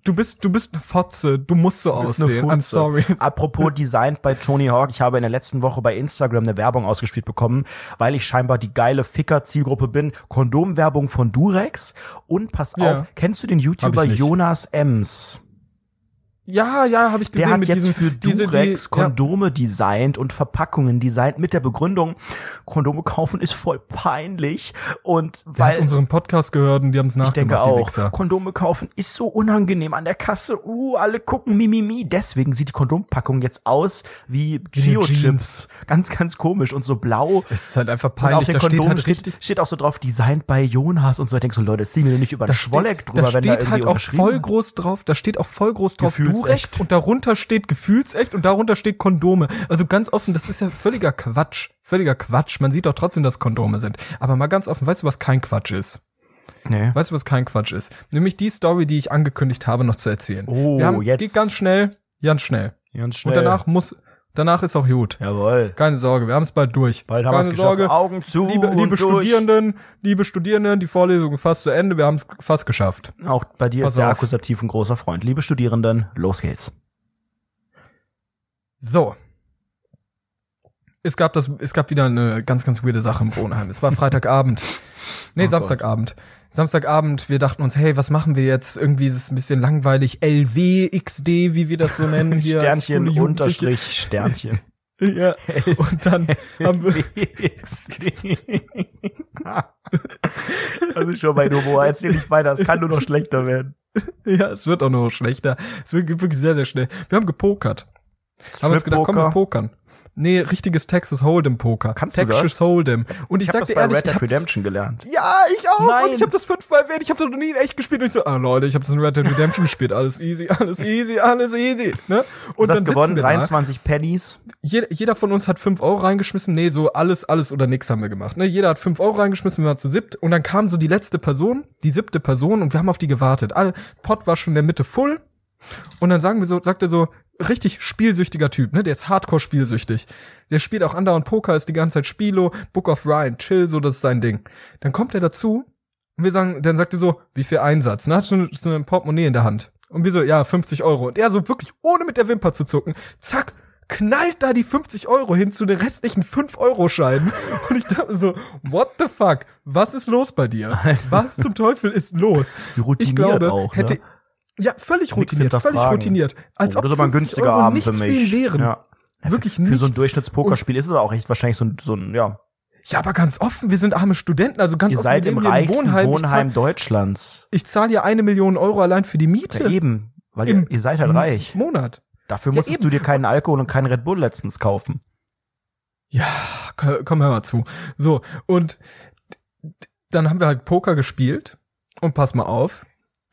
du bist, du bist eine Fotze, du musst so eine aussehen. I'm sorry. Apropos Designed bei Tony Hawk, ich habe in der letzten Woche bei Instagram eine Werbung ausgespielt bekommen, weil ich scheinbar die geile Ficker-Zielgruppe bin. Kondomwerbung von Durex und pass Ja. auf, kennst du den YouTuber. Jonas Ems? Ja, ja, habe ich gesehen. Der hat mit jetzt diesen, für diese, Durex die, ja, Kondome designt und Verpackungen designt mit der Begründung, Kondome kaufen ist voll peinlich und der hat weil unseren Podcast gehört und die haben es ich nachgemacht, denke die auch. Kondome kaufen ist so unangenehm an der Kasse. Uh, alle gucken mimimi. Deswegen sieht die Kondompackung jetzt aus wie Geo-Chips. Jeans. Ganz, ganz komisch und so blau. Es ist halt einfach Und peinlich, auf den da steht Kondomen halt steht, richtig, steht auch so drauf, Designed by Jonas und so. Ich denke so, Leute, zieh mir doch nicht über den da Schwolleck steht, drüber, da wenn da steht irgendwie halt auch voll groß drauf, da steht auch voll groß drauf Gefühlsecht. Und darunter steht Gefühlsecht und darunter steht Kondome. Also ganz offen, das ist ja völliger Quatsch. Völliger Quatsch. Man sieht doch trotzdem, dass Kondome sind. Aber mal ganz offen, weißt du, was kein Quatsch ist? Nee. Weißt du, was kein Quatsch ist? Nämlich die Story, die ich angekündigt habe, noch zu erzählen. Oh, Wir haben, jetzt. Geht ganz schnell, ganz schnell. Ganz schnell. Und danach muss, danach ist auch gut. Jawohl. Keine Sorge, wir haben es bald durch. Bald haben wir es. Sorge. Augen zu Liebe, liebe durch. Studierenden, liebe Studierenden, die Vorlesung ist fast zu Ende, wir haben es fast geschafft. Auch bei dir Pass ist der auf. Akkusativ ein großer Freund. Liebe Studierenden, los geht's. So. Es gab das, es gab wieder eine ganz, ganz weirde Sache im Wohnheim. Es war Freitagabend. Nee, Oh Samstagabend. Samstagabend, wir dachten uns, hey, was machen wir jetzt? Irgendwie ist es ein bisschen langweilig. LW, XD, wie wir das so nennen hier. Sternchen. Unterstrich, Sternchen. Ja. Und dann haben wir, also schon bei Humor, erzähl nicht weiter, es kann nur noch schlechter werden. ja, es wird auch noch schlechter. Es wird wirklich sehr, sehr schnell. Wir haben gepokert. Haben uns gedacht, komm, wir pokern. Nee, richtiges Texas Hold'em Poker. Kannst du Texas das? Hold'em. Und ich, Ich habe sag das dir bei ehrlich, Red Dead Redemption gelernt. Ja, ich auch. Nein. Und ich habe das fünfmal erwähnt. Ich habe das noch nie in echt gespielt. Und ich so, ah Leute, ich habe das in Red Dead Redemption gespielt. Alles easy, alles easy, alles easy. Ne? Und Du hast gewonnen, wir da. 23 Pennies. Jeder, jeder von uns hat fünf Euro reingeschmissen. Nee, so alles, alles oder nix haben wir gemacht. Ne? Jeder hat fünf Euro reingeschmissen, wir waren zu siebt. Und dann kam so die letzte Person, die siebte Person, und wir haben auf die gewartet. Alle, Pot war schon in der Mitte full. Und dann sagen wir so, sagt er so, richtig spielsüchtiger Typ, ne? Der ist hardcore spielsüchtig. Der spielt auch andauernd Poker, ist die ganze Zeit Spielo, Book of Ryan, chill, so, das ist sein Ding. Dann kommt er dazu und wir sagen, dann sagt er so, wie viel Einsatz? Ne? Hat so, so ein Portemonnaie in der Hand. Und wir so, ja, 50 Euro. Und er so wirklich, ohne mit der Wimper zu zucken, zack, knallt da die 50 Euro hin zu den restlichen 5 Euro Scheinen. Und ich dachte so, what the fuck? Was ist los bei dir? Was zum Teufel ist los? Ich glaube, auch, ne? hätte, Ja, völlig routiniert, völlig routiniert. Als Oh, ob das ist aber ein 50 günstiger Euro Abend nichts für für mich. wären. Ja. Wirklich Für nichts. so ein Durchschnittspokerspiel ist es auch echt wahrscheinlich so ein, so ein ja. Ja, aber ganz offen, wir sind arme Studenten, also ganz Ihr offen, seid wir im reichsten Wohnheim. Wohnheim, Ich zahle Deutschlands. zahl hier eine Million Euro allein für die Miete Ja, eben. Weil ihr, ihr seid halt reich. Monat. Dafür Ja, musstest eben. du dir keinen Alkohol und keinen Red Bull letztens kaufen. Ja, komm, hör mal zu. So, und dann haben wir halt Poker gespielt. Und pass mal auf,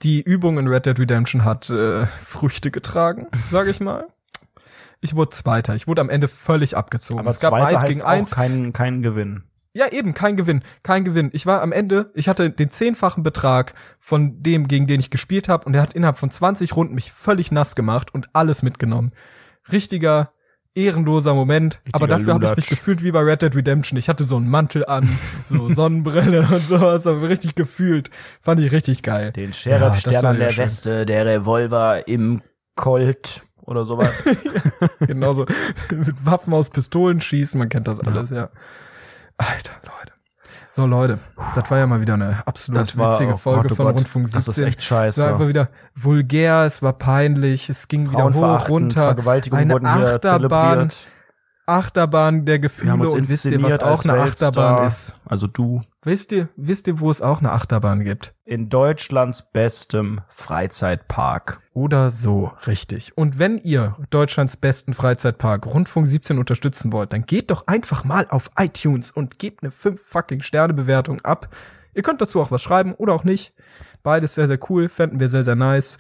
die Übung in Red Dead Redemption hat äh, Früchte getragen, sage ich mal. Ich wurde Zweiter. Ich wurde am Ende völlig abgezogen. Aber es gab zweiter eins gegen auch eins. keinen keinen Gewinn. Ja, eben, kein Gewinn, kein Gewinn. Ich war am Ende, ich hatte den zehnfachen Betrag von dem, gegen den ich gespielt habe, und er hat innerhalb von 20 Runden mich völlig nass gemacht und alles mitgenommen. Richtiger, ehrenloser Moment, aber dafür habe ich mich gefühlt wie bei Red Dead Redemption. Ich hatte so einen Mantel an, so Sonnenbrille und sowas, aber richtig gefühlt. Fand ich richtig geil. Den Ja, Sheriff-Stern war an ja der schön. Weste, der Revolver im Colt oder sowas. Genauso mit Waffen aus Pistolen schießen, man kennt das alles, ja. Alter, Leute. So, Leute, das war ja mal wieder eine absolut Das war- witzige oh Folge Gott, oh von Gott, Rundfunk 17. das ist echt scheiße. Es war einfach wieder vulgär, es war peinlich, es ging wieder hoch, runter. Vergewaltigungen Eine wurden hier Achterbahn, zelebriert. Achterbahn der Gefühle und wisst ihr, was auch eine Weltstar. Achterbahn ist? Also du. Wisst ihr, wisst ihr, wo es auch eine Achterbahn gibt? In Deutschlands bestem Freizeitpark. Oder so, richtig. Und wenn ihr Deutschlands besten Freizeitpark Rundfunk 17 unterstützen wollt, dann geht doch einfach mal auf iTunes und gebt eine 5 fucking Sterne Bewertung ab. Ihr könnt dazu auch was schreiben oder auch nicht. Beides sehr, sehr cool, fänden wir sehr, sehr nice.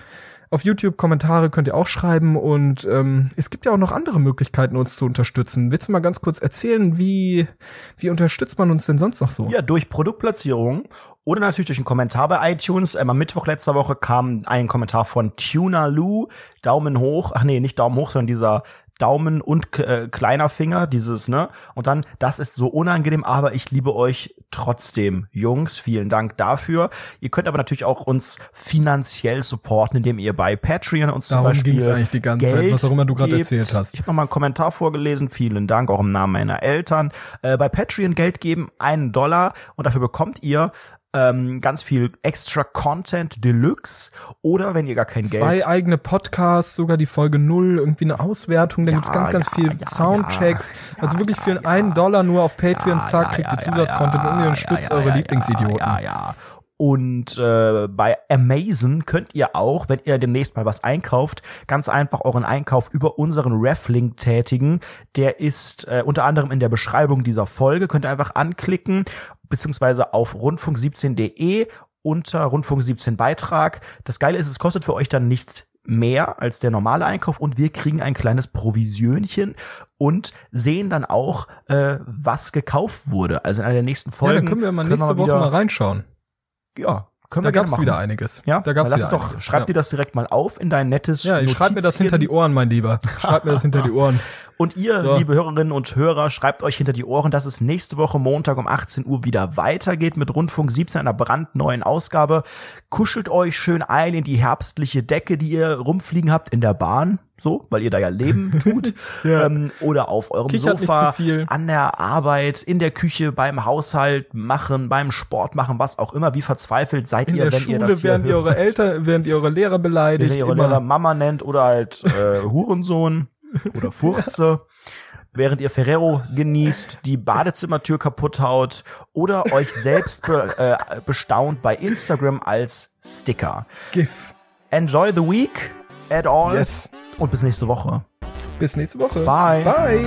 Auf YouTube Kommentare könnt ihr auch schreiben und ähm, es gibt ja auch noch andere Möglichkeiten, uns zu unterstützen. Willst du mal ganz kurz erzählen, wie, wie unterstützt man uns denn sonst noch so? Ja, durch Produktplatzierung oder natürlich durch einen Kommentar bei iTunes. Am Mittwoch letzter Woche kam ein Kommentar von Tuna Lou. Daumen hoch. Ach nee, nicht Daumen hoch, sondern dieser Daumen und äh, kleiner Finger, dieses, ne? Und dann, das ist so unangenehm, aber ich liebe euch trotzdem, Jungs. Vielen Dank dafür. Ihr könnt aber natürlich auch uns finanziell supporten, indem ihr bei Patreon uns zum Darum Beispiel ging's eigentlich die ganze Zeit, Geld was auch immer du gerade erzählt hast. Ich habe nochmal einen Kommentar vorgelesen. Vielen Dank, auch im Namen meiner Eltern. Äh, bei Patreon Geld geben, einen Dollar und dafür bekommt ihr ähm, ganz viel extra Content Deluxe oder wenn ihr gar kein Zwei Geld eigene Podcasts, sogar die Folge null, irgendwie eine Auswertung, dann Ja, gibt's ganz, ganz ja, viel ja, Soundchecks. also wirklich für einen einen Dollar nur auf Patreon, zack, kriegt ihr Zusatzcontent und ihr unterstützt eure Lieblingsidioten. Ja, ja. Und äh, bei Amazon könnt ihr auch, wenn ihr demnächst mal was einkauft, ganz einfach euren Einkauf über unseren Reflink tätigen. Der ist äh, unter anderem in der Beschreibung dieser Folge. Könnt ihr einfach anklicken, beziehungsweise auf rundfunk17.de unter Rundfunk 17 Beitrag. Das Geile ist, es kostet für euch dann nicht mehr als der normale Einkauf und wir kriegen ein kleines Provisionchen und sehen dann auch, äh, was gekauft wurde. Also in einer der nächsten Ja, Folgen dann können wir mal nächste Woche wieder- mal reinschauen. ja, können Da gab's machen. wieder einiges. Ja, da gab's lass wieder es doch, einiges. schreib ja. dir das direkt mal auf in dein nettes Ja, ich schreib mir das hinter die Ohren, mein Lieber. Schreib mir das hinter die Ohren. Und ihr, So. liebe Hörerinnen und Hörer, schreibt euch hinter die Ohren, dass es nächste Woche Montag um 18 Uhr wieder weitergeht mit Rundfunk 17 einer brandneuen Ausgabe. Kuschelt euch schön ein in die herbstliche Decke, die ihr rumfliegen habt in der Bahn. So, weil ihr da ja leben tut. Ja. ähm, oder auf eurem Kichert Sofa, an der Arbeit, in der Küche, beim Haushalt machen, beim Sport machen, was auch immer. Wie verzweifelt seid In ihr, wenn Schule, ihr das hier während ihr eure Eltern, während ihr eure Lehrer beleidigt. wenn ihr immer. Lehrer Mama nennt oder halt äh, Hurensohn oder Furze, während ihr Ferrero genießt, die Badezimmertür kaputt haut oder euch selbst be äh, bestaunt bei Instagram als Sticker. GIF. Enjoy the week at all Yes. und bis nächste Woche. Bis nächste Woche. Bye. Bye.